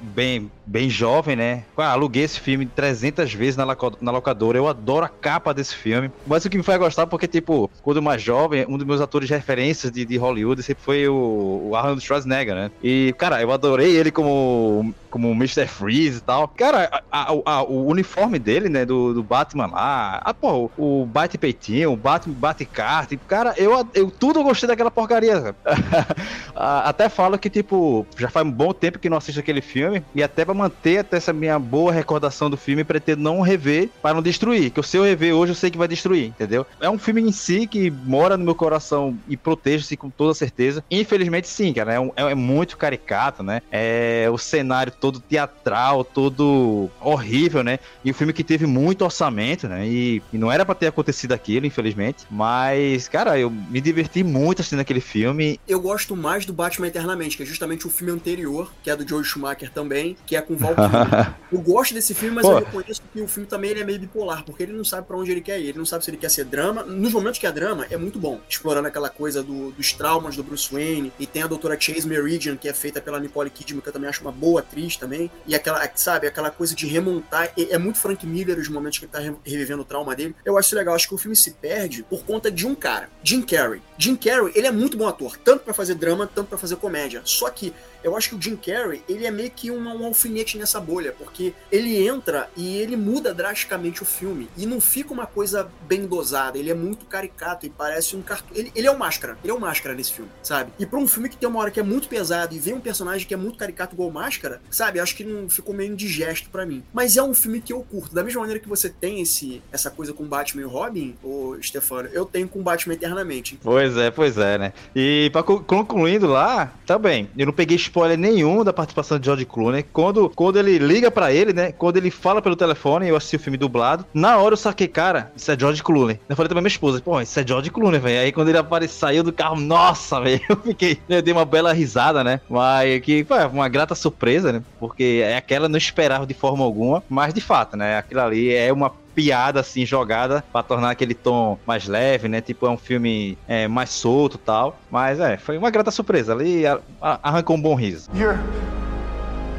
bem, bem jovem, né? Aluguei esse filme 300 vezes na, na locadora. Eu adoro a capa desse filme. Mas o que me faz gostar porque, tipo, quando mais jovem, um dos meus atores de referências de, de Hollywood sempre foi o, o Arnold Schwarzenegger, né? E, cara, eu adorei ele como, como Mr. Freeze e tal. Cara, a, a, a, o uniforme dele, né, do, do Batman lá, ah, pô, o bate-peitinho, o bate-kart, tipo, cara, eu, eu tudo gostei daquela porcaria. até falo que, tipo, já faz um bom tempo que não assisto aquele filme e até pra manter até essa minha boa recordação do filme, pretendo não rever para não destruir. Que se eu rever hoje, eu sei que vai destruir, entendeu? É um filme em si que mora no meu coração e protege-se com toda certeza. Infelizmente, sim, cara. É, um, é, é, muito caricato, né? É o cenário todo teatral, todo horrível, né? E um filme que teve muito orçamento, né? E, e não era para ter acontecido aquilo, infelizmente. Mas, cara, eu me diverti muito assistindo aquele filme. Eu gosto mais do Batman Eternamente, que é justamente o filme anterior, que é do George Schumacher também, que é com Val Eu gosto desse filme, mas Pô. eu reconheço que o filme também é meio bipolar, porque ele não sabe para onde ele quer ir. Ele não sabe se ele quer ser drama. Nos momentos que é drama, é muito bom. Explorando aquela coisa do, dos traumas do Bruce Wayne. E tem a doutora Chase Meridian, que é feita pela Nicole Kidman, que eu também acho uma boa atriz também. E aquela, sabe, aquela coisa de remontar. É, é muito Frank Miller os momentos que ele tá revivendo o trauma dele. Eu acho legal. Acho que o filme se perde por conta de um cara, Jim Carrey. Jim Carrey, ele é muito bom ator, tanto para fazer drama, tanto para fazer comédia. Só que eu acho que o Jim Carrey, ele é meio que uma, um alfinete nessa bolha, porque ele entra e ele muda drasticamente o filme. E não fica uma coisa bem dosada, ele é muito caricato e parece um cartão. Ele, ele é o máscara, ele é o máscara nesse filme, sabe? E pra um filme que tem uma hora que é muito pesado e vem um personagem que é muito caricato igual máscara, sabe? Acho que não ficou meio indigesto para mim. Mas é um filme que eu curto. Da mesma maneira que você tem esse, essa coisa com Batman e Robin, ô Stefano, eu tenho com Batman eternamente. Pois é, pois é, né? E pra concluindo lá, também, eu não peguei spoiler nenhum da participação de George Clooney. Quando, quando ele liga pra ele, né? Quando ele fala pelo telefone, eu assisti o filme dublado. Na hora eu saquei, cara, isso é George Clooney. Eu falei também minha esposa, pô, isso é George Clooney, velho. Aí quando ele apareceu, saiu do carro, nossa, velho. Eu fiquei, eu dei uma bela risada, né? Mas que foi uma grata surpresa, né? Porque é aquela não esperava de forma alguma. Mas de fato, né? Aquilo ali é uma piada assim jogada para tornar aquele tom mais leve, né? Tipo é um filme é, mais solto, tal. Mas é, foi uma grata surpresa ali, a, a, arrancou um bom riso. You're.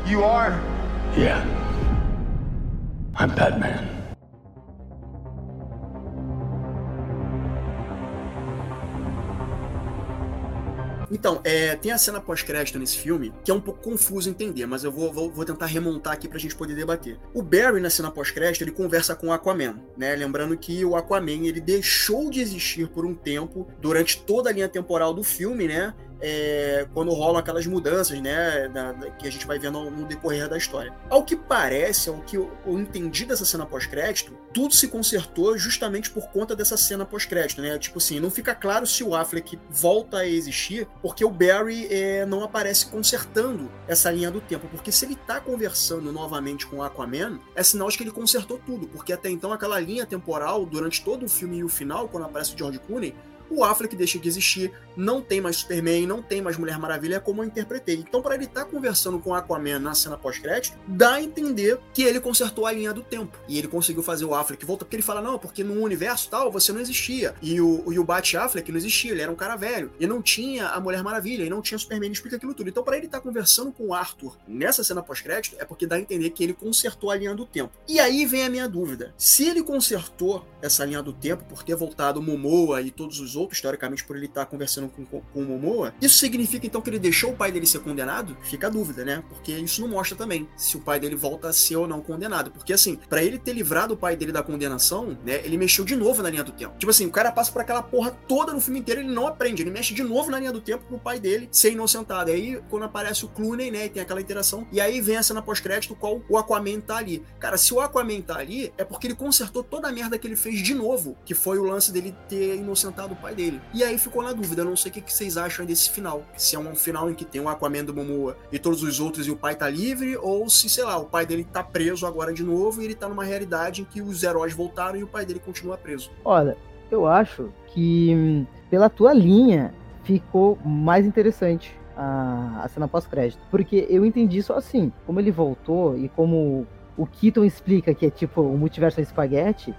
You are. Yeah. I'm Batman. Então, é, tem a cena pós-crédito nesse filme que é um pouco confuso entender, mas eu vou, vou, vou, tentar remontar aqui pra gente poder debater. O Barry, na cena pós-crédito, ele conversa com o Aquaman, né? Lembrando que o Aquaman, ele deixou de existir por um tempo, durante toda a linha temporal do filme, né? É, quando rolam aquelas mudanças, né, da, da, que a gente vai vendo no decorrer da história. Ao que parece, ao que eu, eu entendi dessa cena pós-crédito, tudo se consertou justamente por conta dessa cena pós-crédito, né? Tipo assim, não fica claro se o Affleck volta a existir, porque o Barry é, não aparece consertando essa linha do tempo, porque se ele tá conversando novamente com o Aquaman, é sinal de que ele consertou tudo, porque até então aquela linha temporal, durante todo o filme e o final, quando aparece o George Clooney, o Affleck deixa de existir, não tem mais Superman, não tem mais Mulher Maravilha, é como eu interpretei. Então, para ele estar tá conversando com o Aquaman na cena pós-crédito, dá a entender que ele consertou a linha do tempo. E ele conseguiu fazer o Affleck voltar, porque ele fala, não, porque no universo tal, você não existia. E o, e o Bat Affleck não existia, ele era um cara velho. E não tinha a Mulher Maravilha, e não tinha Superman, explica aquilo tudo. Então, para ele estar tá conversando com o Arthur nessa cena pós-crédito, é porque dá a entender que ele consertou a linha do tempo. E aí vem a minha dúvida. Se ele consertou essa linha do tempo por ter voltado Momoa e todos os outros, teoricamente por ele estar conversando com, com, com o Momoa, isso significa então que ele deixou o pai dele ser condenado? Fica a dúvida, né? Porque isso não mostra também se o pai dele volta a ser ou não condenado. Porque assim, para ele ter livrado o pai dele da condenação, né, ele mexeu de novo na linha do tempo. Tipo assim, o cara passa por aquela porra toda no filme inteiro, ele não aprende, ele mexe de novo na linha do tempo pro pai dele ser inocentado. Aí, quando aparece o Clooney, né, e tem aquela interação, e aí vem a cena pós-crédito, qual o Aquaman tá ali. Cara, se o Aquaman tá ali, é porque ele consertou toda a merda que ele fez de novo, que foi o lance dele ter inocentado o pai dele. E aí ficou na dúvida, não sei o que vocês acham desse final. Se é um final em que tem o Aquaman do Momoa e todos os outros e o pai tá livre, ou se, sei lá, o pai dele tá preso agora de novo e ele tá numa realidade em que os heróis voltaram e o pai dele continua preso. Olha, eu acho que pela tua linha ficou mais interessante a, a cena pós-crédito. Porque eu entendi só assim, como ele voltou e como o Keaton explica que é tipo o multiverso é espaguete,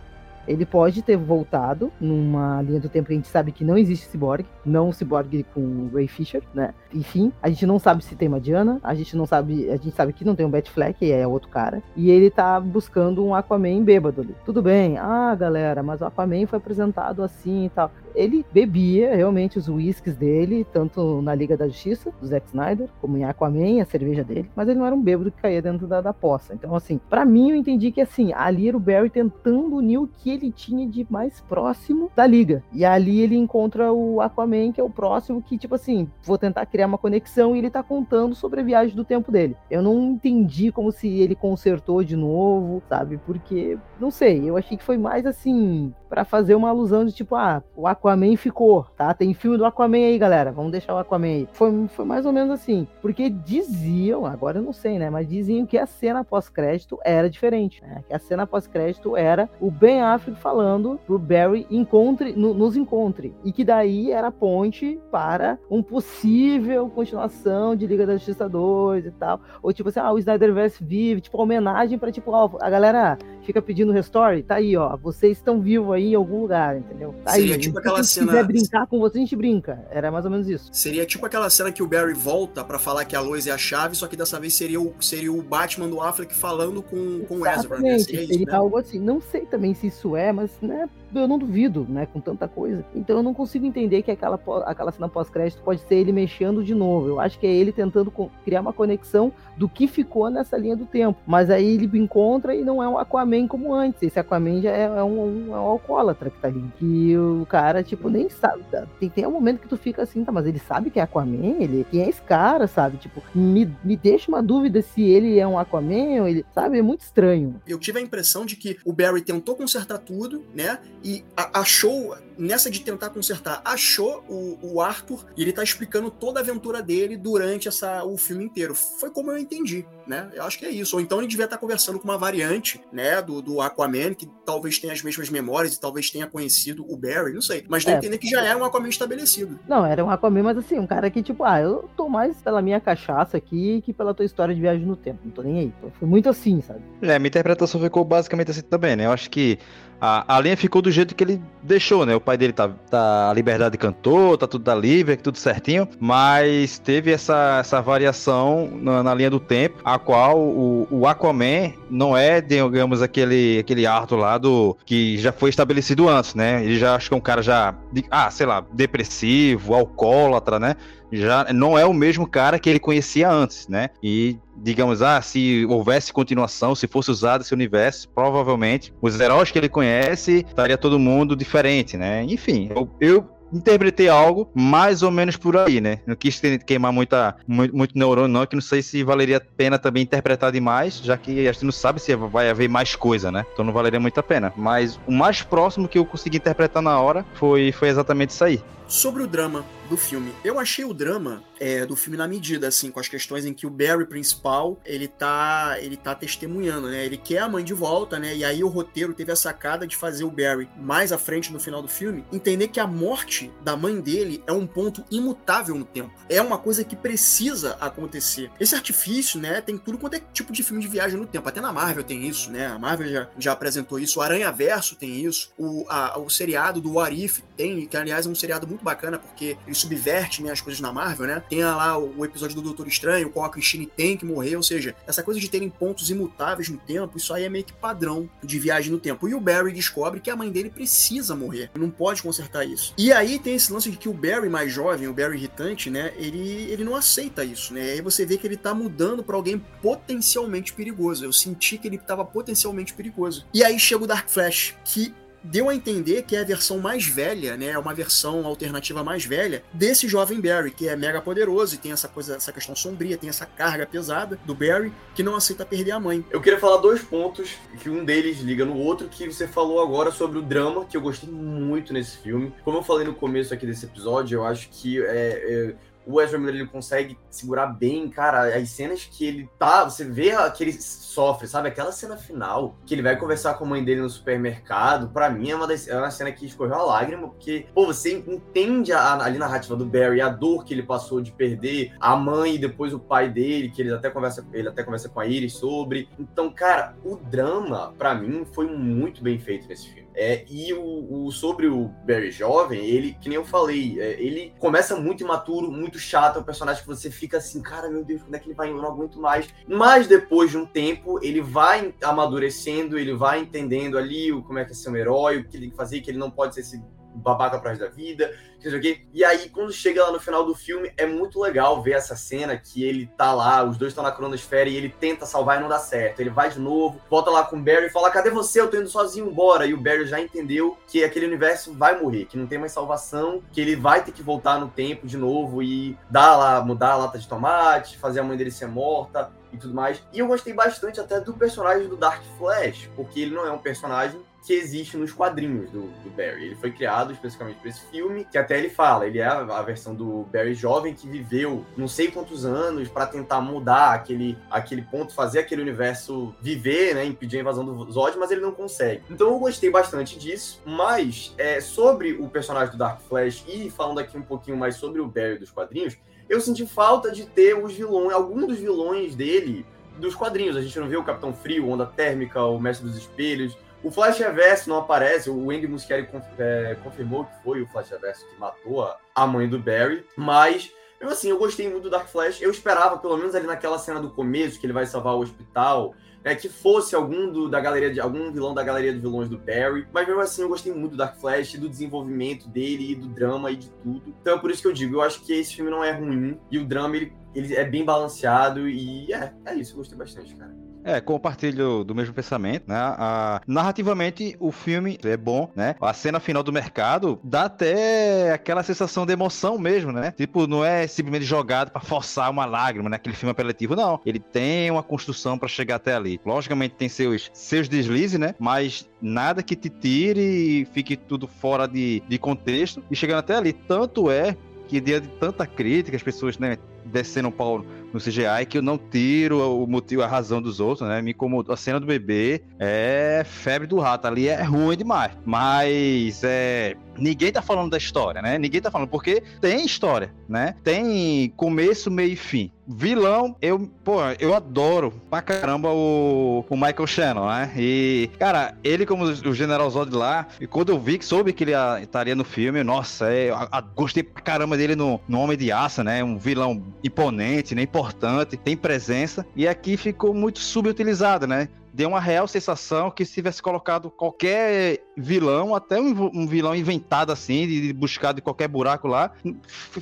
ele pode ter voltado numa linha do tempo que a gente sabe que não existe Cyborg, não o Cyborg com Ray Fisher, né? Enfim, a gente não sabe se tem uma Diana, a gente não sabe, a gente sabe que não tem um Batfleck, e é outro cara, e ele tá buscando um Aquaman bêbado ali. Tudo bem, ah, galera, mas o Aquaman foi apresentado assim e tal ele bebia realmente os whiskies dele, tanto na Liga da Justiça, do Zack Snyder, como em Aquaman, a cerveja dele, mas ele não era um bêbado que caía dentro da, da poça. Então, assim, para mim eu entendi que, assim, ali era o Barry tentando unir o que ele tinha de mais próximo da Liga. E ali ele encontra o Aquaman, que é o próximo, que, tipo assim, vou tentar criar uma conexão e ele tá contando sobre a viagem do tempo dele. Eu não entendi como se ele consertou de novo, sabe? Porque, não sei, eu achei que foi mais assim, para fazer uma alusão de tipo, ah, o Aquaman ficou, tá? Tem filme do Aquaman aí, galera. Vamos deixar o Aquaman aí. Foi, foi mais ou menos assim. Porque diziam, agora eu não sei, né? Mas diziam que a cena pós-crédito era diferente, né? Que a cena pós-crédito era o Ben Affleck falando pro Barry encontre, no, nos encontre. E que daí era ponte para um possível continuação de Liga da Justiça 2 e tal. Ou tipo assim, ah, o Snyderverse vive, tipo, homenagem para tipo, ó, a galera fica pedindo restore, tá aí, ó. Vocês estão vivos aí em algum lugar, entendeu? Tá Seria aí. tipo aquela se cena. quiser brincar com você, a gente brinca. Era mais ou menos isso. Seria tipo aquela cena que o Barry volta para falar que a Lois é a chave, só que dessa vez seria o, seria o Batman do Affleck falando com, com o Ezra, né? Seria, seria isso, né? algo assim. Não sei também se isso é, mas né, eu não duvido, né? Com tanta coisa. Então eu não consigo entender que aquela, aquela cena pós-crédito pode ser ele mexendo de novo. Eu acho que é ele tentando criar uma conexão do que ficou nessa linha do tempo. Mas aí ele encontra e não é um Aquaman como antes. Esse Aquaman já é, é um, é um alcoólatra que tá ali. Que o cara, tipo, nem sabe. Tem, tem um momento que tu fica assim, tá, mas ele sabe que é Aquaman? Ele, quem é esse cara, sabe? Tipo, me, me deixa uma dúvida se ele é um Aquaman ou ele. Sabe? É muito estranho. Eu tive a impressão de que o Barry tentou consertar tudo, né? E achou, nessa de tentar consertar, achou o, o Arthur e ele tá explicando toda a aventura dele durante essa, o filme inteiro. Foi como eu entendi, né? Eu acho que é isso. Ou então ele devia estar tá conversando com uma variante, né, do, do Aquaman, que talvez tenha as mesmas memórias e talvez tenha conhecido o Barry, não sei. Mas deu é. entender que já era um Aquaman estabelecido. Não, era um Aquaman, mas assim, um cara que, tipo, ah, eu tô mais pela minha cachaça aqui que pela tua história de viagem no tempo. Não tô nem aí. Foi muito assim, sabe? É, minha interpretação ficou basicamente assim também, né? Eu acho que a, a linha ficou do jeito que ele deixou, né? O pai dele tá, tá a liberdade de cantor, tá tudo da livre, tudo certinho, mas teve essa, essa variação na, na linha do tempo, a qual o, o, Aquaman não é, digamos, aquele, aquele Arthur lá do que já foi estabelecido antes, né? Ele já acho que é um cara já, ah, sei lá, depressivo, alcoólatra, né? já não é o mesmo cara que ele conhecia antes, né? E digamos, ah, se houvesse continuação, se fosse usado esse universo, provavelmente os heróis que ele conhece estaria todo mundo diferente, né? Enfim, eu, eu interpretei algo mais ou menos por aí, né? Não quis queimar muita, muito, muito neurônio, não, que não sei se valeria a pena também interpretar demais, já que a gente não sabe se vai haver mais coisa, né? Então não valeria muito a pena. Mas o mais próximo que eu consegui interpretar na hora foi, foi exatamente isso aí. Sobre o drama do filme, eu achei o drama é, do filme na medida, assim, com as questões em que o Barry principal, ele tá, ele tá testemunhando, né? Ele quer a mãe de volta, né? E aí o roteiro teve a sacada de fazer o Barry mais à frente no final do filme, entender que a morte da mãe dele é um ponto imutável no tempo. É uma coisa que precisa acontecer. Esse artifício, né, tem tudo quanto é tipo de filme de viagem no tempo. Até na Marvel tem isso, né? A Marvel já, já apresentou isso, o Aranha Verso tem isso, o, a, o seriado do What If tem, que aliás é um seriado muito bacana porque ele subverte né, as coisas na Marvel, né? Tem lá o, o episódio do Doutor Estranho, qual a Christine tem que morrer, ou seja, essa coisa de terem pontos imutáveis no tempo, isso aí é meio que padrão de viagem no tempo. E o Barry descobre que a mãe dele precisa morrer, não pode consertar isso. E aí tem esse lance de que o Barry mais jovem, o Barry irritante, né, ele, ele não aceita isso, né? Aí você vê que ele tá mudando para alguém potencialmente perigoso. Eu senti que ele tava potencialmente perigoso. E aí chega o Dark Flash, que deu a entender que é a versão mais velha, né? É uma versão alternativa mais velha desse jovem Barry, que é mega poderoso e tem essa coisa, essa questão sombria, tem essa carga pesada do Barry que não aceita perder a mãe. Eu queria falar dois pontos, que um deles liga no outro, que você falou agora sobre o drama, que eu gostei muito nesse filme. Como eu falei no começo aqui desse episódio, eu acho que é, é o Ezra Miller ele consegue segurar bem, cara, as cenas que ele tá, você vê que ele sofre, sabe? Aquela cena final, que ele vai conversar com a mãe dele no supermercado, para mim é uma, das, é uma cena que escorreu a lágrima, porque, pô, você entende a, ali na narrativa do Barry, a dor que ele passou de perder a mãe e depois o pai dele, que ele até conversa, ele até conversa com a Iris sobre. Então, cara, o drama, para mim, foi muito bem feito nesse filme. É, e o, o, sobre o Barry jovem, ele, que nem eu falei, é, ele começa muito imaturo, muito chato, é um personagem que você fica assim, cara, meu Deus, quando é que ele vai? Eu não aguento mais. Mas depois de um tempo, ele vai amadurecendo, ele vai entendendo ali o, como é que é ser um herói, o que ele tem que fazer, que ele não pode ser esse babaca atrás da vida, que sei o quê. E aí, quando chega lá no final do filme, é muito legal ver essa cena que ele tá lá, os dois estão na cronosfera e ele tenta salvar e não dá certo. Ele vai de novo, volta lá com o Barry e fala: Cadê você? Eu tô indo sozinho embora. E o Barry já entendeu que aquele universo vai morrer, que não tem mais salvação, que ele vai ter que voltar no tempo de novo e dar lá, mudar a lata de tomate, fazer a mãe dele ser morta e tudo mais. E eu gostei bastante até do personagem do Dark Flash, porque ele não é um personagem que existe nos quadrinhos do, do Barry. Ele foi criado especificamente para esse filme, que até ele fala, ele é a, a, versão do Barry jovem que viveu não sei quantos anos para tentar mudar aquele, aquele ponto, fazer aquele universo viver, né, impedir a invasão do Zod, mas ele não consegue. Então eu gostei bastante disso, mas é, sobre o personagem do Dark Flash e falando aqui um pouquinho mais sobre o Barry dos quadrinhos, eu senti falta de ter os vilões, alguns dos vilões dele dos quadrinhos. A gente não vê o Capitão Frio, Onda Térmica, o Mestre dos Espelhos. O Flash Reverso não aparece, o Andy Muschietti é, confirmou que foi o Flash Reverso que matou a, a mãe do Barry, mas eu assim, eu gostei muito do Dark Flash. Eu esperava, pelo menos ali naquela cena do começo, que ele vai salvar o hospital, é, que fosse algum do, da galeria de algum vilão da galeria de vilões do Barry. Mas mesmo assim, eu gostei muito do Dark Flash, do desenvolvimento dele, e do drama e de tudo. Então é por isso que eu digo, eu acho que esse filme não é ruim. E o drama, ele, ele é bem balanceado. E é, é isso, eu gostei bastante, cara. É, compartilho do mesmo pensamento, né? A, narrativamente, o filme é bom, né? A cena final do mercado dá até aquela sensação de emoção mesmo, né? Tipo, não é simplesmente jogado para forçar uma lágrima naquele filme apelativo, não. Ele tem uma construção para chegar até ali. Logicamente tem seus, seus deslizes, né? Mas nada que te tire e fique tudo fora de, de contexto e chegando até ali. Tanto é que diante de tanta crítica, as pessoas, né, descendo o pau no CGI, que eu não tiro o motivo, a razão dos outros, né? Me incomodou. A cena do bebê é febre do rato, ali é ruim demais. Mas é. Ninguém tá falando da história, né? Ninguém tá falando, porque tem história, né? Tem começo, meio e fim. Vilão, eu, pô, eu adoro pra caramba o, o Michael Shannon, né? E, cara, ele como o General Zod lá, e quando eu vi que soube que ele estaria no filme, nossa, é, a, gostei pra caramba dele no, no Homem de Aço, né? Um vilão imponente, né? Importante, tem presença. E aqui ficou muito subutilizado, né? deu uma real sensação que se tivesse colocado qualquer vilão, até um, vilão inventado assim, de, buscar de qualquer buraco lá,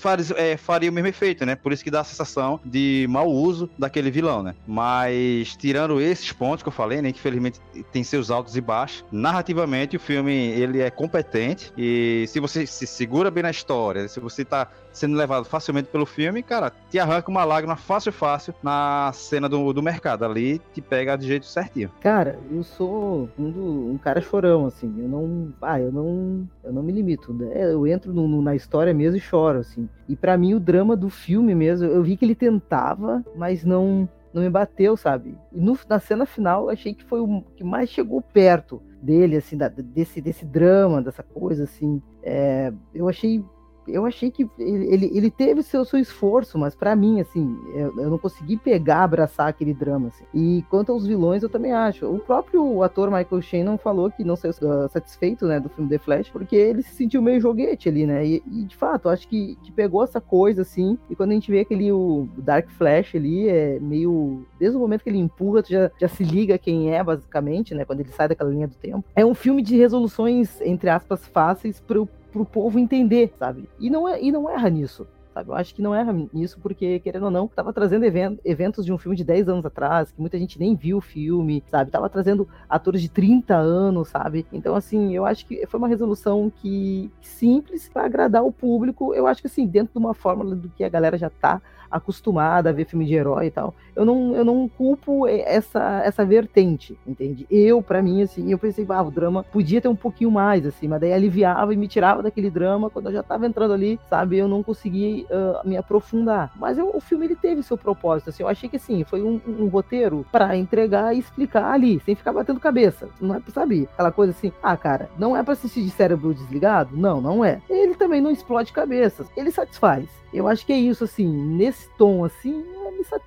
faria, é, faria o mesmo efeito, né? Por isso que dá a sensação de mau uso daquele vilão, né? Mas tirando esses pontos que eu falei, né? Que infelizmente tem seus altos e baixos, narrativamente o filme ele é competente e se você se segura bem na história, se você tá sendo levado facilmente pelo filme, cara, te arranca uma lágrima fácil, fácil na cena do, do mercado. Ali te pega de jeito certinho. Cara, eu sou um, do, um cara chorão, assim. Eu não. Ah, eu não. Eu não me limito. Né? Eu entro no, no, na história mesmo e choro, assim. E para mim, o drama do filme mesmo, eu vi que ele tentava, mas não. Não me bateu, sabe? E no, na cena final, achei que foi o que mais chegou perto dele, assim, da, desse, desse drama, dessa coisa, assim. É, eu achei eu achei que ele, ele teve seu, seu esforço, mas para mim, assim, eu, eu, não consegui pegar, abraçar aquele drama, assim. E quanto aos vilões, eu também acho. O próprio ator Michael Shannon falou que não saiu uh, satisfeito, né, do filme The Flash, porque ele se sentiu meio joguete ali, né, e, e de fato, acho que, que, pegou essa coisa, assim, e quando a gente vê aquele o Dark Flash ali, é meio... Desde o momento que ele empurra, tu já, já se liga quem é, basicamente, né, quando ele sai daquela linha do tempo. É um filme de resoluções, entre aspas, fáceis pro pro povo entender, sabe? E não, é, e não erra nisso. Sabe? Eu acho que não erra nisso, porque, querendo ou não, tava trazendo eventos de um filme de 10 anos atrás, que muita gente nem viu o filme, sabe? Tava trazendo atores de 30 anos, sabe? Então, assim, eu acho que foi uma resolução que simples para agradar o público. Eu acho que, assim, dentro de uma fórmula do que a galera já tá acostumada a ver filme de herói e tal. Eu não, eu não culpo essa, essa vertente, entende? Eu, para mim, assim, eu pensei, ah, o drama podia ter um pouquinho mais, assim, mas daí aliviava e me tirava daquele drama quando eu já tava entrando ali, sabe? Eu não consegui uh, me aprofundar. Mas eu, o filme, ele teve seu propósito, assim, eu achei que, assim, foi um, um roteiro para entregar e explicar ali, sem ficar batendo cabeça. Não é, sabe? Aquela coisa assim, ah, cara, não é para assistir de cérebro desligado? Não, não é. Ele também não explode cabeças, ele satisfaz. Eu acho que é isso, assim, nesse tom, assim,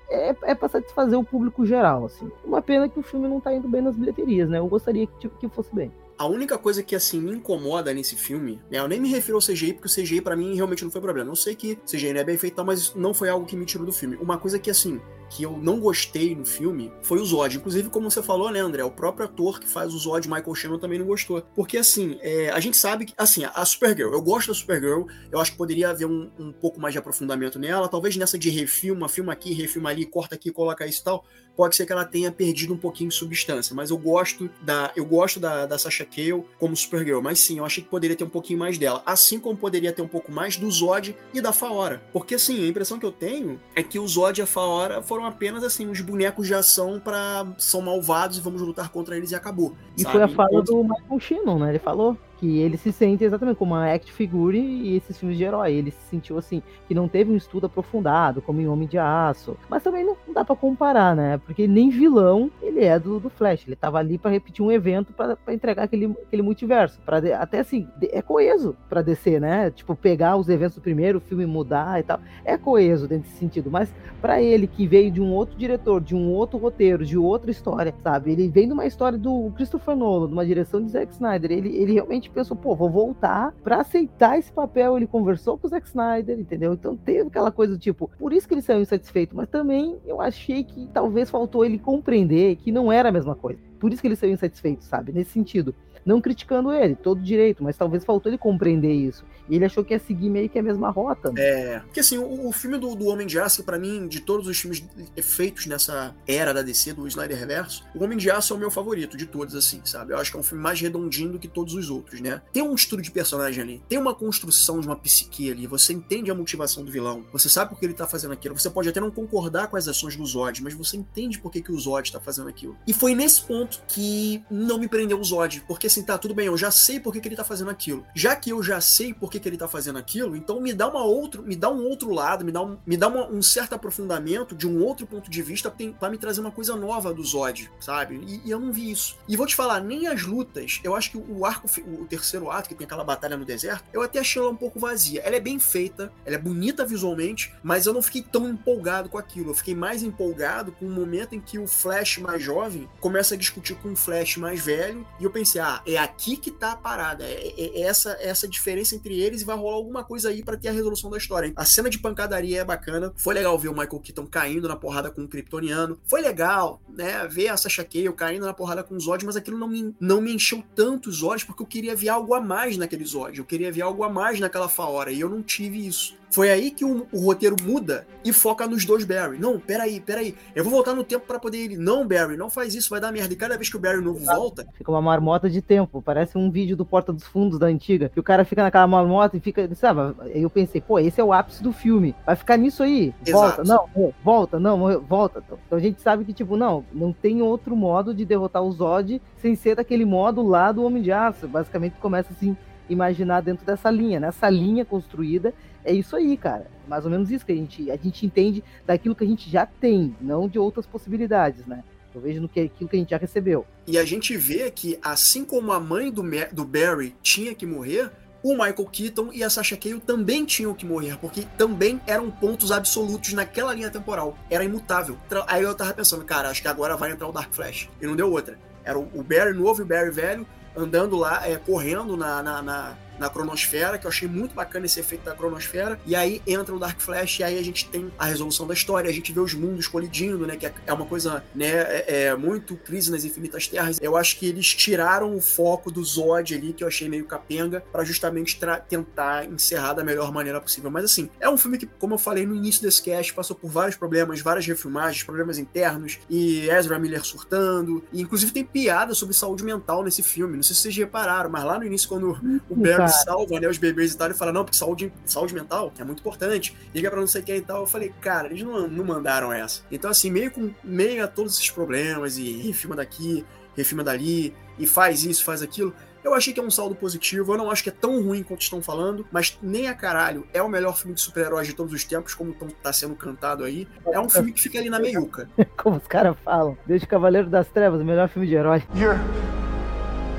é, é, é para satisfazer o público geral, assim. Uma pena que o filme não tá indo bem nas bilheterias, né? Eu gostaria que, tipo, que fosse bem. A única coisa que, assim, me incomoda nesse filme, né, eu nem me refiro ao CGI, porque o CGI para mim realmente não foi problema. Eu sei que CGI não é bem feito, mas não foi algo que me tirou do filme. Uma coisa que, assim, que eu não gostei no filme foi o Zod. Inclusive, como você falou, né, André? O próprio ator que faz o Zod, Michael Shannon, também não gostou. Porque, assim, é, a gente sabe que, assim, a Supergirl, eu gosto da Supergirl, eu acho que poderia haver um, um pouco mais de aprofundamento nela, talvez nessa de refilma, filma aqui, refilma ali, corta aqui, coloca isso e tal, pode ser que ela tenha perdido um pouquinho de substância, mas eu gosto da eu gosto da, da Sasha Cale como Supergirl, mas sim, eu achei que poderia ter um pouquinho mais dela, assim como poderia ter um pouco mais do Zod e da Faora, porque assim, a impressão que eu tenho é que o Zod e a Faora foram apenas assim uns bonecos de ação para são malvados e vamos lutar contra eles e acabou. E sabe? foi a fala do Michael Shannon, né? Ele falou que ele se sente exatamente como uma act figure e esses filmes de herói. Ele se sentiu assim, que não teve um estudo aprofundado, como em Homem de Aço. Mas também não, dá para comparar, né? Porque nem vilão ele é do, do Flash. Ele tava ali para repetir um evento para entregar aquele, aquele multiverso. Pra, até assim, é coeso para descer, né? Tipo, pegar os eventos do primeiro, o filme mudar e tal. É coeso dentro desse sentido. Mas para ele, que veio de um outro diretor, de um outro roteiro, de outra história, sabe? Ele vem de uma história do Christopher Nolan, de uma direção de Zack Snyder. Ele, ele realmente gente pensou, pô, vou voltar para aceitar esse papel. Ele conversou com o Zack Snyder, entendeu? Então teve aquela coisa do tipo, por isso que ele saiu insatisfeito, mas também eu achei que talvez faltou ele compreender que não era a mesma coisa. Por isso que ele saiu insatisfeito, sabe? Nesse sentido. Não criticando ele, todo direito, mas talvez faltou ele compreender isso. E ele achou que ia seguir meio que a mesma rota. Né? É. Porque assim, o, o filme do, do, Homem de Aço, para mim, de todos os filmes feitos nessa era da DC, do Snyderverse, o Homem de Aço é o meu favorito de todos, assim, sabe? Eu acho que é um filme mais redondinho do que todos os outros, né? Tem um estudo de personagem ali, tem uma construção de uma psique ali, você entende a motivação do vilão, você sabe por que ele tá fazendo aquilo, você pode até não concordar com as ações do Zod, mas você entende por que, que o Zod tá fazendo aquilo. E foi nesse ponto que não me prendeu o Zod, porque assim, tá, tudo bem, eu já sei por que, que ele tá fazendo aquilo. Já que eu já sei por que, que ele tá fazendo aquilo, então me dá uma outro, me dá um outro lado, me dá um, me dá uma, um certo aprofundamento de um outro ponto de vista para me trazer uma coisa nova do Zod, sabe? E, e, eu não vi isso. E vou te falar, nem as lutas, eu acho que o arco, o terceiro ato, que tem aquela batalha no deserto, eu até achei ela um pouco vazia. Ela é bem feita, ela é bonita visualmente, mas eu não fiquei tão empolgado com aquilo. Eu fiquei mais empolgado com o momento em que o Flash mais jovem começa a discutir com o Flash mais velho, e eu pensei, ah, é aqui que tá a parada, é, é, é essa, essa diferença entre eles e vai rolar alguma coisa aí para ter a resolução da história. A cena de pancadaria é bacana, foi legal ver o Michael Keaton caindo na porrada com o Kryptoniano, foi legal, né, ver a Sasha Cale caindo na porrada com o Zod, mas aquilo não me, não me encheu tanto os olhos porque eu queria ver algo a mais naquele Zod, eu queria ver algo a mais naquela Faora, e eu não tive isso. Foi aí que o, o, roteiro muda e foca nos dois Barry. Não, peraí, peraí. Eu vou voltar no tempo para poder ir. Não, Barry, não faz isso, vai dar merda. E cada vez que o Barry novo volta. Fica uma marmota de tempo. Parece um vídeo do Porta dos Fundos da antiga. Que o cara fica naquela marmota e fica. Sabe? Aí eu pensei, pô, esse é o ápice do filme. Vai ficar nisso aí. Volta, Exato. não, volta, não, volta. Então a gente sabe que, tipo, não, não tem outro modo de derrotar o Zod sem ser daquele modo lá do Homem de Aço. Basicamente começa assim imaginar dentro dessa linha, nessa linha construída é isso aí, cara. Mais ou menos isso que a gente, a gente entende daquilo que a gente já tem, não de outras possibilidades, né? Eu vejo no que aquilo que a gente já recebeu. E a gente vê que, assim como a mãe do, do Barry tinha que morrer, o Michael Keaton e a Sasha Cale também tinham que morrer, porque também eram pontos absolutos naquela linha temporal. Era imutável. Aí eu tava pensando, cara, acho que agora vai entrar o Dark Flash. E não deu outra. Era o Barry novo e o Barry velho andando lá, é, correndo na, na, na na cronosfera, que eu achei muito bacana esse efeito da cronosfera. E aí entra o Dark Flash e aí a gente tem a resolução da história, a gente vê os mundos colidindo, né? Que é uma coisa, né, é, é muito crise nas infinitas terras. Eu acho que eles tiraram o foco do Zod ali, que eu achei meio capenga, para justamente tentar encerrar da melhor maneira possível. Mas assim, é um filme que, como eu falei no início desse cast, passou por vários problemas, várias refilmagens, problemas internos, e Ezra Miller surtando. E inclusive tem piada sobre saúde mental nesse filme. Não sei se vocês repararam, mas lá no início, quando o Barry salva né, os bebês e tal. Ele fala, não, porque saúde, saúde mental é muito importante. Liga pra não sei quem e tal. Eu falei, cara, eles não, não mandaram essa. Então, assim, meio com meio a todos esses problemas, e refilma daqui, refilma dali, e faz isso, faz aquilo. Eu achei que é um saldo positivo, eu não acho que é tão ruim quanto estão falando, mas nem a caralho é o melhor filme de super-heróis de todos os tempos, como tão, tá sendo cantado aí. É um filme que fica ali na meiuca. como os caras falam, desde Cavaleiro das Trevas, o melhor filme de herói. You're...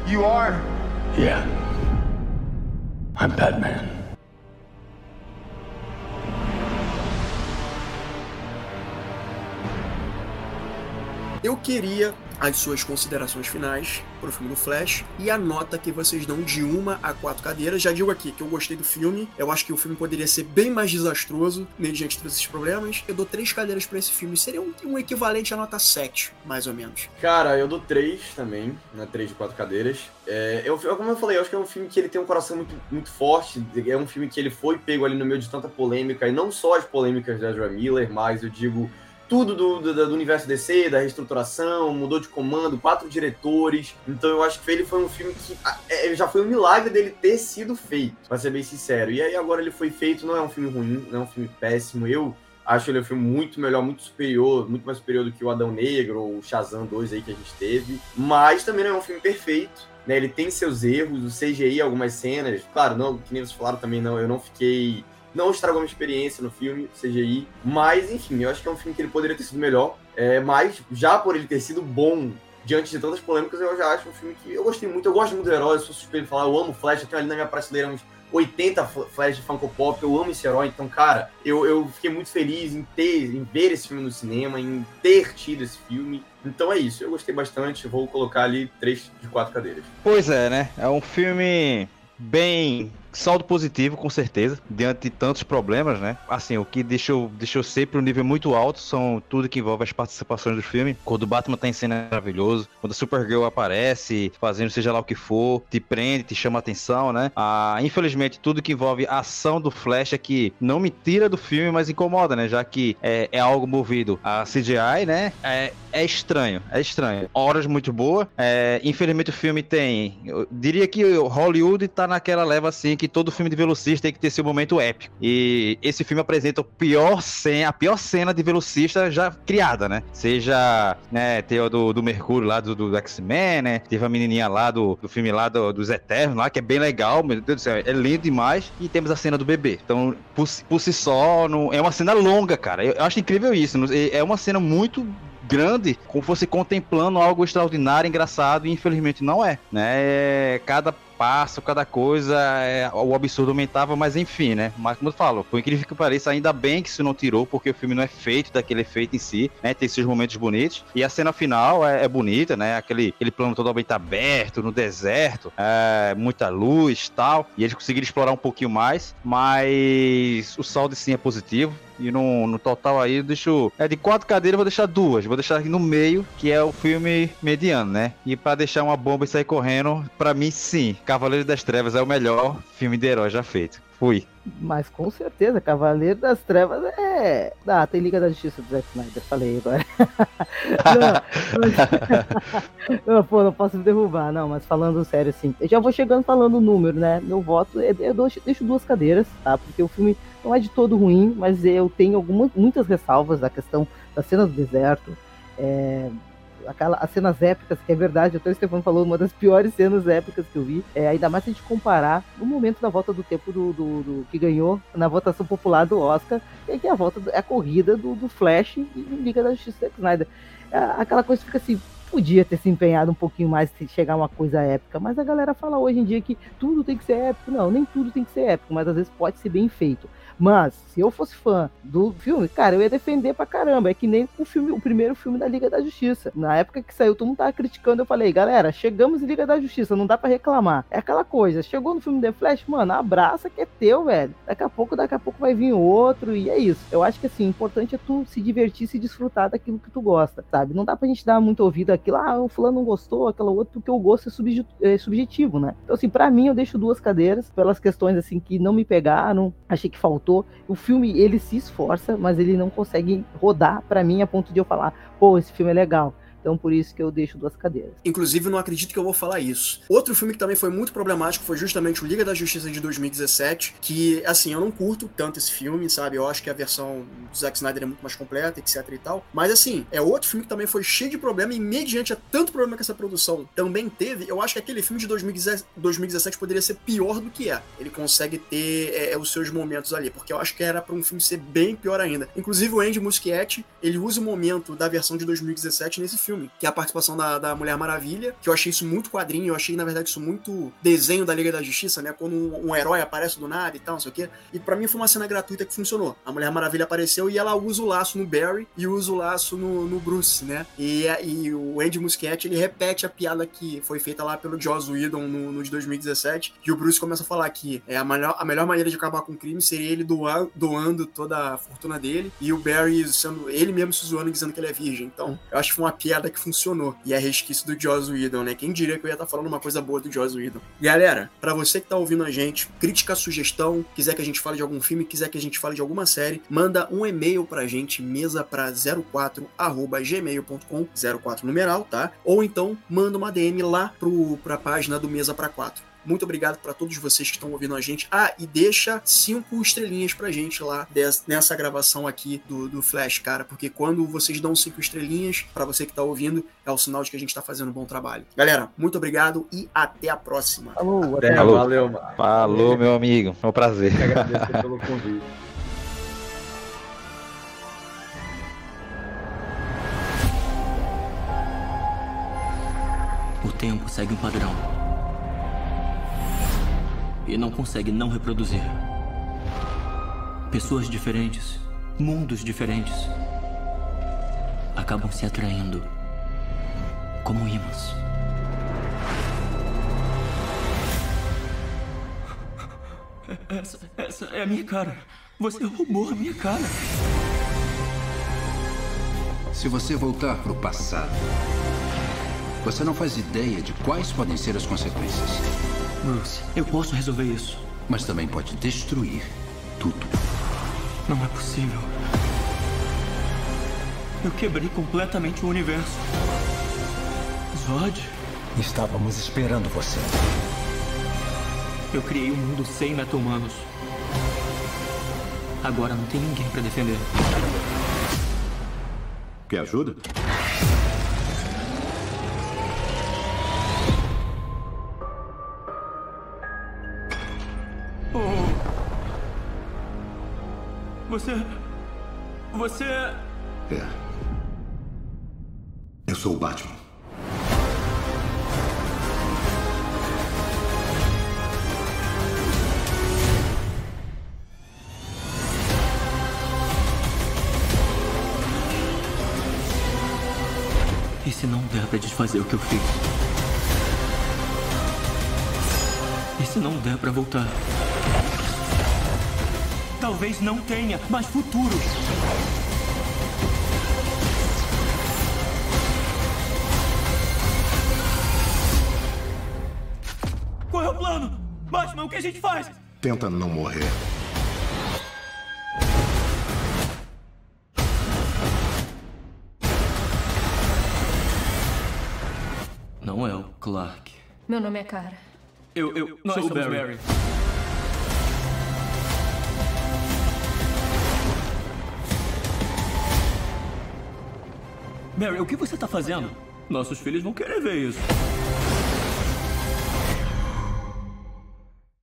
You are... Yeah. I'm Batman. Eu queria as suas considerações finais pro filme do Flash e a nota que vocês dão de uma a quatro cadeiras. Já digo aqui que eu gostei do filme, eu acho que o filme poderia ser bem mais desastroso mediante todos esses problemas. Eu dou três cadeiras para esse filme, seria um, um, equivalente à nota 7, mais ou menos. Cara, eu dou três também, né? Três de quatro cadeiras. É, eu, como eu falei, eu acho que é um filme que ele tem um coração muito, muito forte, é um filme que ele foi pego ali no meio de tanta polêmica, e não só as polêmicas da Ezra Miller, mas eu digo tudo do, do, do, universo DC, da reestruturação, mudou de comando, quatro diretores. Então eu acho que ele foi um filme que é, já foi um milagre dele ter sido feito, pra ser bem sincero. E aí agora ele foi feito, não é um filme ruim, não é um filme péssimo. Eu acho ele um filme muito melhor, muito superior, muito mais superior do que o Adão Negro ou o Shazam 2 aí que a gente teve. Mas também não é um filme perfeito. Né, ele tem seus erros, o CGI, algumas cenas. Claro, não, que nem vocês falaram também, não, eu não fiquei não estragou minha experiência no filme, CGI. Mas, enfim, eu acho que é um filme que ele poderia ter sido melhor. É, mas, já por ele ter sido bom diante de tantas polêmicas, eu já acho um filme que eu gostei muito. Eu gosto muito do herói, eu sou suspeito de falar, eu amo Flash, eu tenho ali na minha prateleira uns 80 Flash de Funko Pop, eu amo esse herói, então, cara, eu, eu fiquei muito feliz em ter, em ver esse filme no cinema, em ter tido esse filme. Então é isso, eu gostei bastante, vou colocar ali três de quatro cadeiras. Pois é, né? É um filme bem saldo positivo, com certeza, diante de tantos problemas, né? Assim, o que deixou, deixou sempre um nível muito alto são tudo que envolve as participações do filme. Quando o Batman tá em cena é maravilhoso, quando a Supergirl aparece, fazendo seja lá o que for, te prende, te chama atenção, né? Ah, infelizmente, tudo que envolve a ação do Flash é que não me tira do filme, mas incomoda, né? Já que é, é algo movido a CGI, né? É, é estranho, é estranho. Horas muito boa. É, infelizmente o filme tem. Eu diria que Hollywood tá naquela leva assim que todo filme de velocista tem que ter seu momento épico. E esse filme apresenta o pior cena, a pior cena de velocista já criada, né? Seja, né, tem o do, do Mercúrio lá do, do X-Men, né? Teve a menininha lá do, do filme lá do, dos Eternos lá, que é bem legal, meu Deus do céu, é lindo demais. E temos a cena do bebê. Então, por, por si só, não, é uma cena longa, cara. Eu, eu acho incrível isso. É uma cena muito grande, como fosse contemplando algo extraordinário, engraçado, e infelizmente não é, né? É, cada passo, cada coisa, é, o absurdo aumentava, mas enfim, né? Mas como eu falo, por incrível que pareça, ainda bem que isso não tirou, porque o filme não é feito daquele efeito em si, né? Tem esses momentos bonitos. E a cena final é, é bonita, né? Aquele, aquele plano totalmente aberto, no deserto, é, muita luz tal. E eles conseguiram explorar um pouquinho mais, mas o saldo sim é positivo. E no, no total aí eu deixo. É de quatro cadeiras, eu vou deixar duas. Vou deixar aqui no meio, que é o filme mediano, né? E para deixar uma bomba e sair correndo, para mim sim. Cavaleiro das Trevas é o melhor filme de herói já feito. Fui. Mas com certeza, Cavaleiro das Trevas é. Ah, tem Liga da Justiça do Zack Snyder, falei agora. não, não, pô, não posso me derrubar, não, mas falando sério assim. Eu já vou chegando falando o número, né? Meu voto, é, eu deixo duas cadeiras, tá? Porque o filme não é de todo ruim, mas eu tenho algumas, muitas ressalvas da questão da cena do deserto. É, aquela, as cenas épicas, que é verdade, até o Stefano falou, uma das piores cenas épicas que eu vi. É, ainda mais se a gente comparar no momento da volta do tempo do, do, do que ganhou na votação popular do Oscar, que é a volta, é a corrida do, do Flash e Liga da Justiça Zack Snyder. É, aquela coisa fica assim, podia ter se empenhado um pouquinho mais se chegar uma coisa épica, mas a galera fala hoje em dia que tudo tem que ser épico. Não, nem tudo tem que ser épico, mas às vezes pode ser bem feito. Mas, se eu fosse fã do filme, cara, eu ia defender pra caramba. É que nem o filme, o primeiro filme da Liga da Justiça. Na época que saiu, todo mundo tava criticando. Eu falei, galera, chegamos em Liga da Justiça, não dá para reclamar. É aquela coisa, chegou no filme The Flash, mano, abraça que é teu, velho. Daqui a pouco, daqui a pouco vai vir outro, e é isso. Eu acho que assim, o importante é tu se divertir, se desfrutar daquilo que tu gosta, sabe? Não dá pra gente dar muito ouvido àquilo, ah, o fulano não gostou, aquela outra, porque o gosto é, é subjetivo, né? Então, assim, pra mim, eu deixo duas cadeiras, pelas questões, assim, que não me pegaram, achei que faltou. O filme ele se esforça, mas ele não consegue rodar para mim a ponto de eu falar, pô, esse filme é legal. Então por isso que eu deixo duas cadeiras. Inclusive, não acredito que eu vou falar isso. Outro filme que também foi muito problemático foi justamente o Liga da Justiça de 2017, que, assim, eu não curto tanto esse filme, sabe? Eu acho que a versão do Zack Snyder é muito mais completa, etc e tal. Mas, assim, é outro filme que também foi cheio de problema e, mediante a tanto problema que essa produção também teve, eu acho que aquele filme de 2017 poderia ser pior do que é. Ele consegue ter é, é, os seus momentos ali, porque eu acho que era para um filme ser bem pior ainda. Inclusive, o Andy Muschietti, ele usa o momento da versão de 2017 nesse filme filme, que é a participação da, da Mulher Maravilha, que eu achei isso muito quadrinho, eu achei, na verdade, isso muito desenho da Liga da Justiça, né? Quando um, um herói aparece do nada e tal, não sei o quê. E para mim foi uma cena gratuita que funcionou. A Mulher Maravilha apareceu e ela usa o laço no Barry e usa o laço no, no Bruce, né? E, e o Andy Muschietti, ele repete a piada que foi feita lá pelo Joss Whedon no, no de 2017, e o Bruce começa a falar que é a melhor, a melhor maneira de acabar com o crime seria ele doar, doando toda a fortuna dele, e o Barry sendo ele mesmo se zoando dizendo que ele é virgem. Então, eu acho que foi uma piada piada que funcionou. E é resquício do Joss Whedon, né? Quem diria que eu ia estar tá falando uma coisa boa do Joss Whedon. Galera, para você que tá ouvindo a gente, crítica, sugestão, quiser que a gente fale de algum filme, quiser que a gente fale de alguma série, manda um e-mail pra gente, mesa pra 04 arroba gmail.com, 04 numeral, tá? Ou então manda uma DM lá pro, pra página do Mesa pra 4. Muito obrigado para todos vocês que estão ouvindo a gente. Ah, e deixa cinco estrelinhas pra gente lá nessa gravação aqui do, do Flash, cara, porque quando vocês dão cinco estrelinhas, para você que tá ouvindo, é o sinal de que a gente tá fazendo um bom trabalho. Galera, muito obrigado e até a próxima. Falou, até. Falou. Valeu, mano. Falou, meu amigo. Foi um prazer. Eu agradeço pelo convite. O tempo segue um padrão e não consegue não reproduzir. Pessoas diferentes, mundos diferentes, acabam se atraindo como ímãs. Essa, essa é a minha cara. Você roubou a minha cara. Se você voltar para o passado, você não faz ideia de quais podem ser as consequências. Bruce, eu posso resolver isso. Mas também pode destruir tudo. Não é possível. Eu quebrei completamente o universo. Zod? Estávamos esperando você. Eu criei um mundo sem meta-humanos. Agora não tem ninguém para defender. Quer ajuda? Você. Você. É. Eu sou o Batman. E se não der pra desfazer o que eu fiz? E se não der pra voltar? Talvez não tenha mais futuro. Qual é o plano? Batman, o que a gente faz? Tenta não morrer. Não é o Clark. Meu nome é Cara. Eu, eu Nós sou o Barry. Barry. Barry, o que você tá fazendo? Nossos filhos vão querer ver isso.